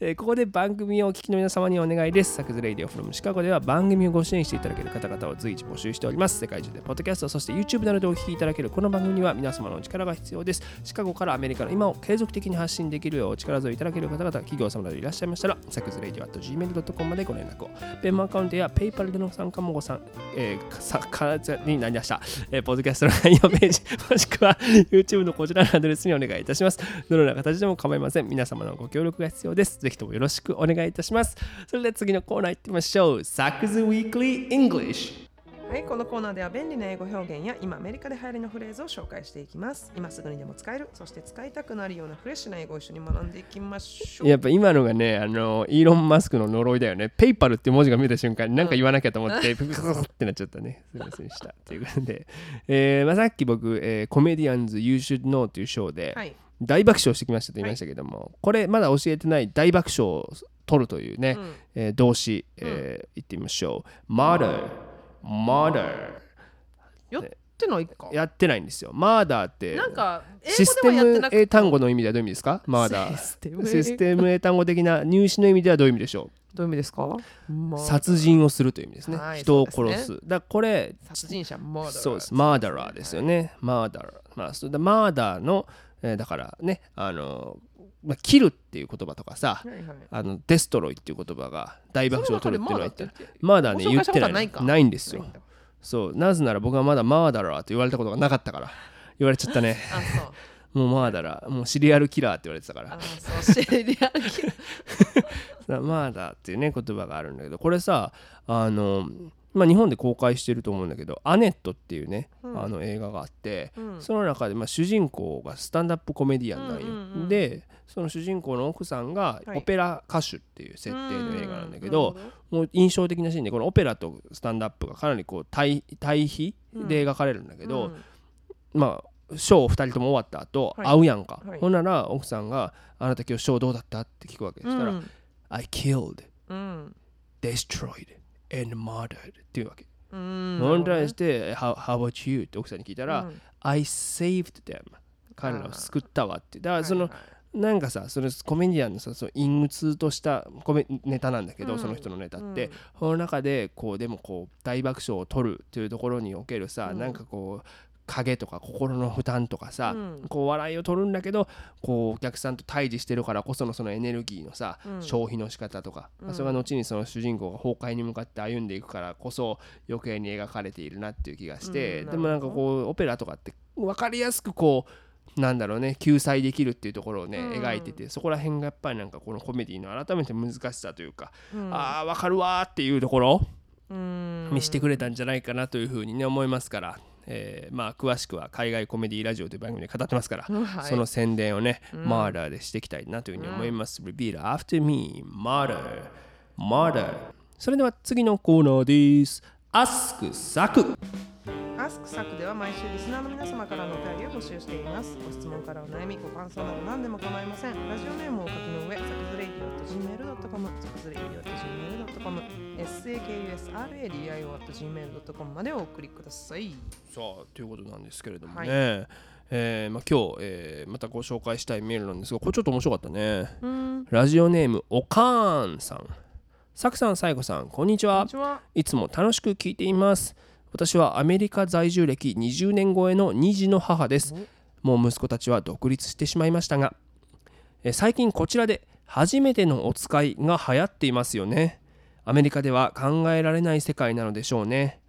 えーここで番組をお聞きの皆様にお願いです。サクズ Radio from Chicago では番組をご支援していただける方々を随時募集しております。世界中でポッドキャストそして YouTube などでお聞きいただけるこの番組には皆様のお力が必要です。シカゴからアメリカの今を継続的に発信できるようお力添えいただける方々企業様などいらっしゃいましたらサクズ Radio gmail.com までご連絡を。 Venmo アカウントや PayPal での参加もご参加、えー、さかになりました、えー、ポッドキャストの内容ページ もしくは YouTube のこちらのアドレスにお願いいたします。どのような形でも構いません。皆様のご協力が必要です。ぜひともよろしくお願いいたします。それでは次のコーナー行ってみましょう。サクズ Weekly Englishはい、このコーナーでは便利な英語表現や今アメリカで流行りのフレーズを紹介していきます。今すぐにでも使える、そして使いたくなるようなフレッシュな英語を一緒に学んでいきましょう。やっぱ今のがね、あの、イーロン・マスクの呪いだよね。ペイパルって文字が見た瞬間 に何か言わなきゃと思って、プ クプクってなっちゃったね。すみませんでした。ということで、えーまあ、さっき僕、えーコメディアンズ You Should Know というショーで、はい。大爆笑してきましたと言いましたけども、これまだ教えてない大爆笑を取るというね、うんえー動詞、えー言ってみましょう。Murder, murder やってないか。やってないんですよ。murder ってなんか、英システ語ではやってなくてム英単語の意味ではどういう意味ですか？システムシステム英単語的な入試の意味ではどういう意味でしょどういう意味ですか、う殺人をするという意味ですね。はい人を殺。すだからこれ、殺人者、マーダー。そうです。マーダラーですよね。マーダラー。まあ、それでマーダーの、えーだからね、あの、まあ、キルっていう言葉とかさ、はいはい。あのデストロイっていう言葉が大爆笑を取るっていうのは言ってまだね言ってない。ないんですよ。そう。なぜなら僕はまだマーダラーと言われたことがなかったから。言われちゃったね。もうマーダラーもうシリアルキラーって言われてたから。あ、そう。シリアルキラー。マーダーっていうね言葉があるんだけど。これさあのまあ、日本で公開してると思うんだけど「アネット」っていうね、うん。あの映画があって、うん。その中で、まあ、主人公がスタンダップコメディアンなんよ、うんうんうん。でその主人公の奥さんがはいオペラ歌手っていう設定の映画なんだけうどもう印象的なシーンでこのオペラとスタンダップがかなりこう対対比で描かれるんだけほど、うんまあショー2人とも終わった後、はい会うやんか、はいほんなら奥さんが「あなた今日ショーどうだった?」って聞くわけそしたら「うん I killed うん。destroyed and murdered っていうわけ。うん。それに対して、how, how about you? って奥さんに聞いたら、うん I saved them. 彼らを救ったわって。だからその、なんかさ、そのコメディアンのさ、その陰鬱としたコメネタなんだけど、うん。その人のネタって、うん。その中で、こう、でもこう、大爆笑を取るっていうところにおけるさ、うん。なんかこう、影とか心の負担とかさ、うん。こう笑いを取るんだけどこうお客さんと対峙してるからこそのそのエネルギーのさ、うん。消費の仕方とか、うん。それが後にその主人公が崩壊に向かって歩んでいくからこそ余計に描かれているなっていう気がして、うん。でもなんかこうオペラとかって分かりやすくこうなんだろうね救済できるっていうところをね、うん。描いててそこら辺がやっぱりなんかこのコメディの改めて難しさというか、うん。ああ分かるわーっていうところうん。見してくれたんじゃないかなというふうにね思いますから、えーまあ詳しくは海外コメディラジオという番組で語ってますから、はい。その宣伝をね、うん。マーダーでしていきたいなというふうに思います。Repeat after me, murder, murder. それでは次のコーナーです。Ask サクアスクサクでは毎週リスナーの皆様からのお便りを募集しています。ご質問からお悩み、ご感想など何でも構いません。ラジオネームをお書きの上、サクズレイディオ .gmail.com、サクズレイディオ .gmail.com、sakusradio.gmail.com までお送りください。さあということなんですけれどもはいね、えーまあ、今日、えーまたご紹介したいメールなんですがこれちょっと面白かったね。うん。ラジオネームおかーんさん。サクさん、サイコさん、こんにちはこんに。ちは。いつも楽しく聞いています。私はアメリカ在住歴20年超えの2児の母です。もう息子たちは独立してしまいましたが、え最近こちらで初めてのお使いが流行っていますよね。アメリカでは考えられない世界なのでしょうね。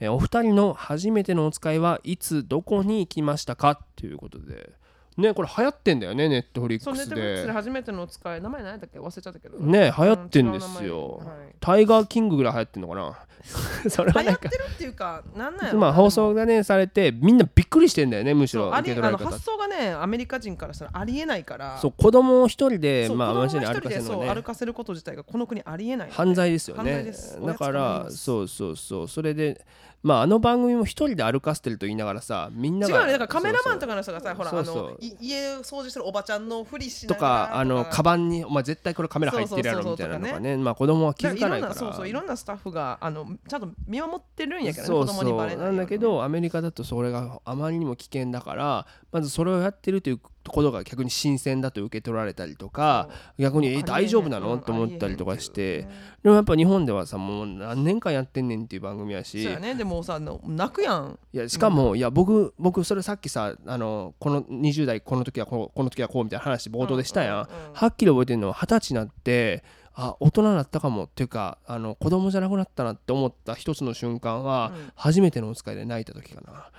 えお二人の初めてのお使いはいつどこに行きましたか？ということで。ね、これ流行ってんだよね、ネットフリックスでで。初めてのお使い、名前何だっけ？忘れちゃったけど。ね、流行ってんですよ。はいタイガーキングぐらい流行ってんのかな？それはなんか流行ってるっていうかなんなんやろまあ放送がねされてみんなびっくりしてんだよねむしろありあの発想がねアメリカ人からしたらありえないから。そう子供を一人でまあ子供が一街に歩か人でそうせるのはね。歩かせること自体がこの国ありえないので。犯罪ですよね。だからそうそうそう。それでまああの番組も一人で歩かせてると言いながらさみんなが違うね。だからカメラマンそうとかの人がさほらそう。そうあのい家掃除してるおばちゃんのふりしそうとながらか。あのカバンにお前絶対これカメラ入ってるやろみたいなのがね。まあ子供は気づかないから。だからいろんなそうそういろんなスタッフがあのちゃんと見守ってるんやけどね子供にそう。そうバレないように。なんだけどアメリカだとそれがあまりにも危険だからまずそれをやってるということが逆に新鮮だと受け取られたりとか逆にえ大丈夫なの？と思ったりとかして。でもやっぱ日本ではさもう何年間やってんねんっていう番組やし。そうやね。でもさ泣くやん。いやしかも、いや僕僕それさっきさあのこの20代この時はこうこの時はこうみたいな話冒頭でしたやん,、はっきり覚えてるのは二十歳になってあ大人になったかもっていうかあの子供じゃなくなったなって思った一つの瞬間は、うん。初めてのお使いで泣いた時かな。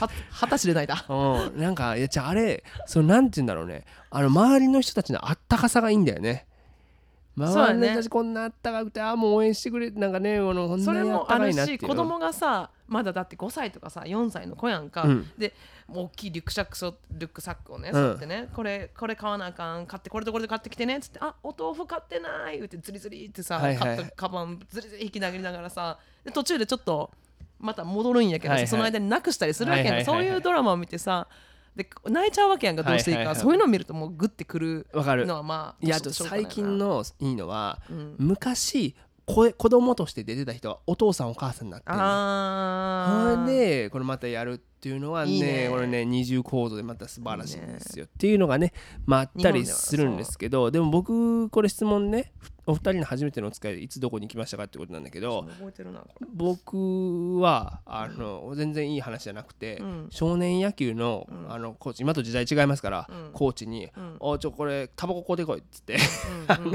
は二十歳で泣いたうん、なんかいやじゃああれそのなんて言うんだろうね。あの周りの人たちのあったかさがいいんだよね。周りの人たちこんなあったかくてあもう応援してくれなんかねあのこんそれなにあったもあるかいなっていうし子供がさまだだって5歳とかさ4歳の子やんか、うん。で大きいリュックサックそリュックサックをね、うん。そうやってねこれこれ買わなあかん買ってこれとこれで買ってきてねっつってあお豆腐買ってない言ってズリズリってさ、はいはい。カバンズリズリ引きなげながらさで途中でちょっとまた戻るんやけどさ、はいはい。その間になくしたりするわけやんか、はいはいはいはい。そういうドラマを見てさで泣いちゃうわけやんかどうしていい。か、はいはいはいそういうのを見るともうグッてくるのはまあいや最近のいいのは、ん。昔声子供として出てた人はお父さんお母さんになってでこれまたやるっていうのはねいいね。これね二重構造でまた素晴らしいんですよ。っていうのがねまああったりするんですけどでも僕これ質問ねお二人の初めてのお使いでいつどこに行きましたかってことなんだけど覚えてるなこれ。僕はあの全然いい話じゃなくて、うん。少年野球の,、あのコーチ今と時代違いますから、うん。コーチにん「おちょこれタバコ買うてこい」っつって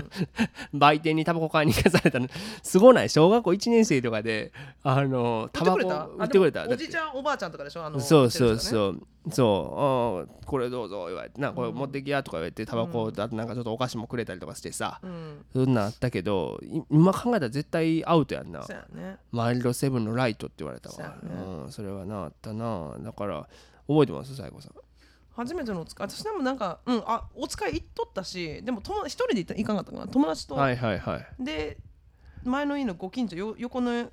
売店にタバコ買いに行かされたの。すごない？小学校1年生とかであのタバコ売売ってくれた。おじいちゃんおばあちゃんとかでしょ？あのそうそうう。そうそうこれどうぞ言われてなこれ持ってきやとか言われてタバコとあとなんかちょっとお菓子もくれたりとかしてさ、うん。そんなんあったけどい今考えたら絶対アウトやんな。そうやね。マイルドセブンのライトって言われたわ。そうん、それはなあったな。だから覚えてます？最後さん。初めてのお使い私でもなんかうんあお使い行っとったしでも友達一人で行かなかったかな友達と、はいはいはい。で前の家のご近所よ横の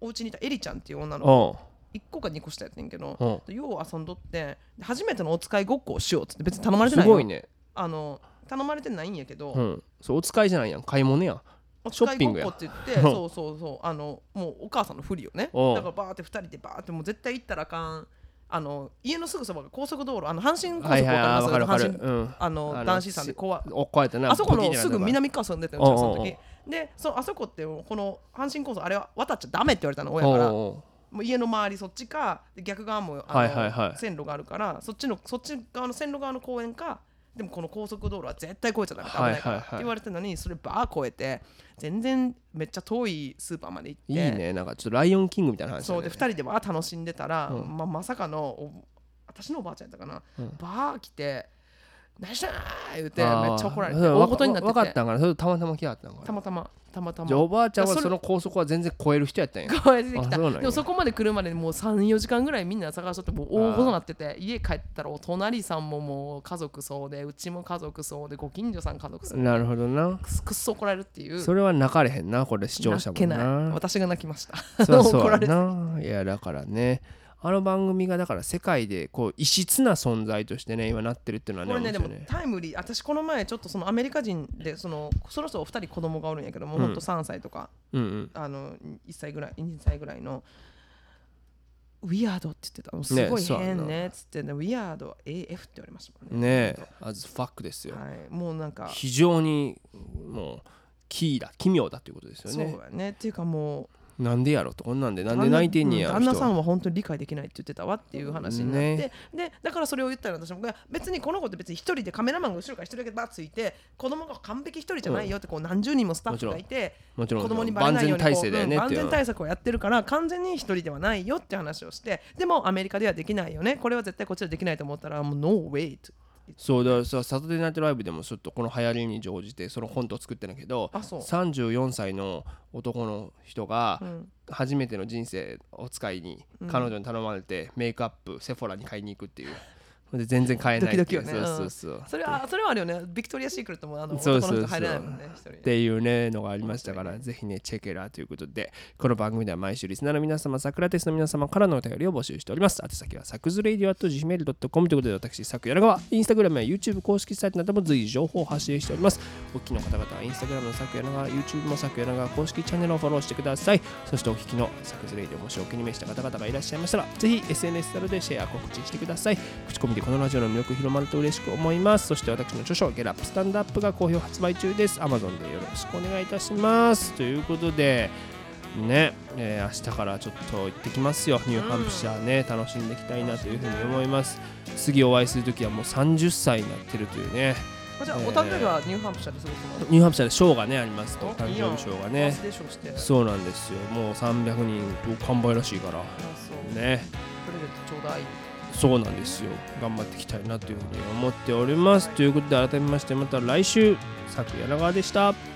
お家にいたエリちゃんっていう女の子。お1個か2個したやつねんけどうよう遊んどってで初めてのお使いごっこをしようっつって別に頼まれてすないよごいね。あの頼まれてないんやけど、うん。そうお使いじゃないやん。買い物や。んおショッピングや。使いごっこって言ってそうそうそう。あのもうお母さんのふりをね。だからバーって2人でバーってもう絶対行ったらあかん。あの家のすぐそばが高速道路あの阪神高速はいはいあわかりますうん。あの男子さんでてなあそこのすぐ南側住んでたよおうおうその時でそうあそこってこの阪神高速あれは渡っちゃダメって言われたの親からもう家の周りそっちかで逆側もあの、はいはいはい。線路があるからそっちのそっち側の線路側の公園かでもこの高速道路は絶対越えちゃダメ危ないって言われてるのにそれバー越えて全然めっちゃ遠いスーパーまで行っていいね。なんかちょっとライオンキングみたいな話そうで2人でわー楽しんでたら、うん。ままさかのお私のおばあちゃんやったかな、うん。バー来て「何してん!」言うてあー。めっちゃ怒られて大ごとになってて。わかったんかな。それたまたま来やったんかな。たまたまたまたま。じゃあおばあちゃんはその高速は全然超える人やったんや。こうやってきたでもそこまで来るまでにもう34時間ぐらいみんな探しとってもう大ごとなってて家帰ったらお隣さんももう家族そうでうちも家族そうでご近所さん家族そうなるほどな。くっそ怒られるっていう。それは泣かれへんなこれ視聴者泣けない。もな私が泣きました。そうそうや 怒られて。ないやだからねあの番組がだから世界でこう異質な存在としてね今なってるっていうのはねこれねでもタイムリー私この前ちょっとそのアメリカ人でそのそろそろ2人子供がおるんやけども、うんほんと3歳とかうんうん。あの1歳ぐらい2歳ぐらいのウィアードって言ってた。のすごい変ねっつってねウィアード AF って言われましたもんね。ねえ as fuck ですよ。はい、もうなんか。非常にもうキーだ奇妙だということですよそうねやね。っていうかもなんでやろと。こんなんでうなんで泣いてんねや旦那さんは本当に理解できないって言ってたわっていう話になって、ね。でだからそれを言ったら私も別にこの子って別に一人でカメラマンが後ろから一人だけバッついて子供が完璧一人じゃないよってこう何十人もスタッフがいてもちろん子供にバレ万ないようにこう全体制だよね万全対策をやってるから完全に一人ではないよって話をしてでもアメリカではできないよねこれは絶対こっちでできないと思ったらもう No way ってそうださサタデーナイトライブでもちょっとこの流行りに乗じてそのコントを作ってんだけどあそう。34歳の男の人がうん。初めての人生を使いにうん。彼女に頼まれてメイクアップセフォラに買いに行くっていうで全然買えないっていう。ドキドキよね。そうそうそう。それはそれはあるよね。ビクトリア・シークレットもあのそうそうそう。入れないもんねっていうねのがありましたからぜひね check it out ということでこの番組では毎週リスナーの皆様サクラテスの皆様からのお便りを募集しております。宛先はサクズレイディオ at gmail.com ということで私サク柳川インスタグラムや YouTube 公式サイトなども随時情報を発信しております。お聞きの方々はインスタグラムのサク柳川 YouTube もサク柳川公式チャンネルをフォローしてください。そしてお聞きのサクズレイディオもしお気に召した方々がいらっしゃいましたらぜひ SNS などでシェア告知してください。口コミでこのラジオの魅力広まると嬉しく思います。そして私の著書ゲラップスタンドアップが好評発売中です。Amazon でよろしくお願いいたします。ということでね、えー明日からちょっと行ってきますよ。ニューハンプシャーね、楽しんでいきたいなというふうに思います。次お会いするときはもう30歳になってるというね。あじゃあお誕生日はニューハンプシャーで過ごすの？ニューハンプシャーでショーがねありますとお誕生日ショーがねそうなんですよ。もう300人と完売らしいから。ね。プレゼントちょうだいそうなんですよ。頑張っていきたいなというふうに思っております。ということで改めましてまた来週佐久柳川でした。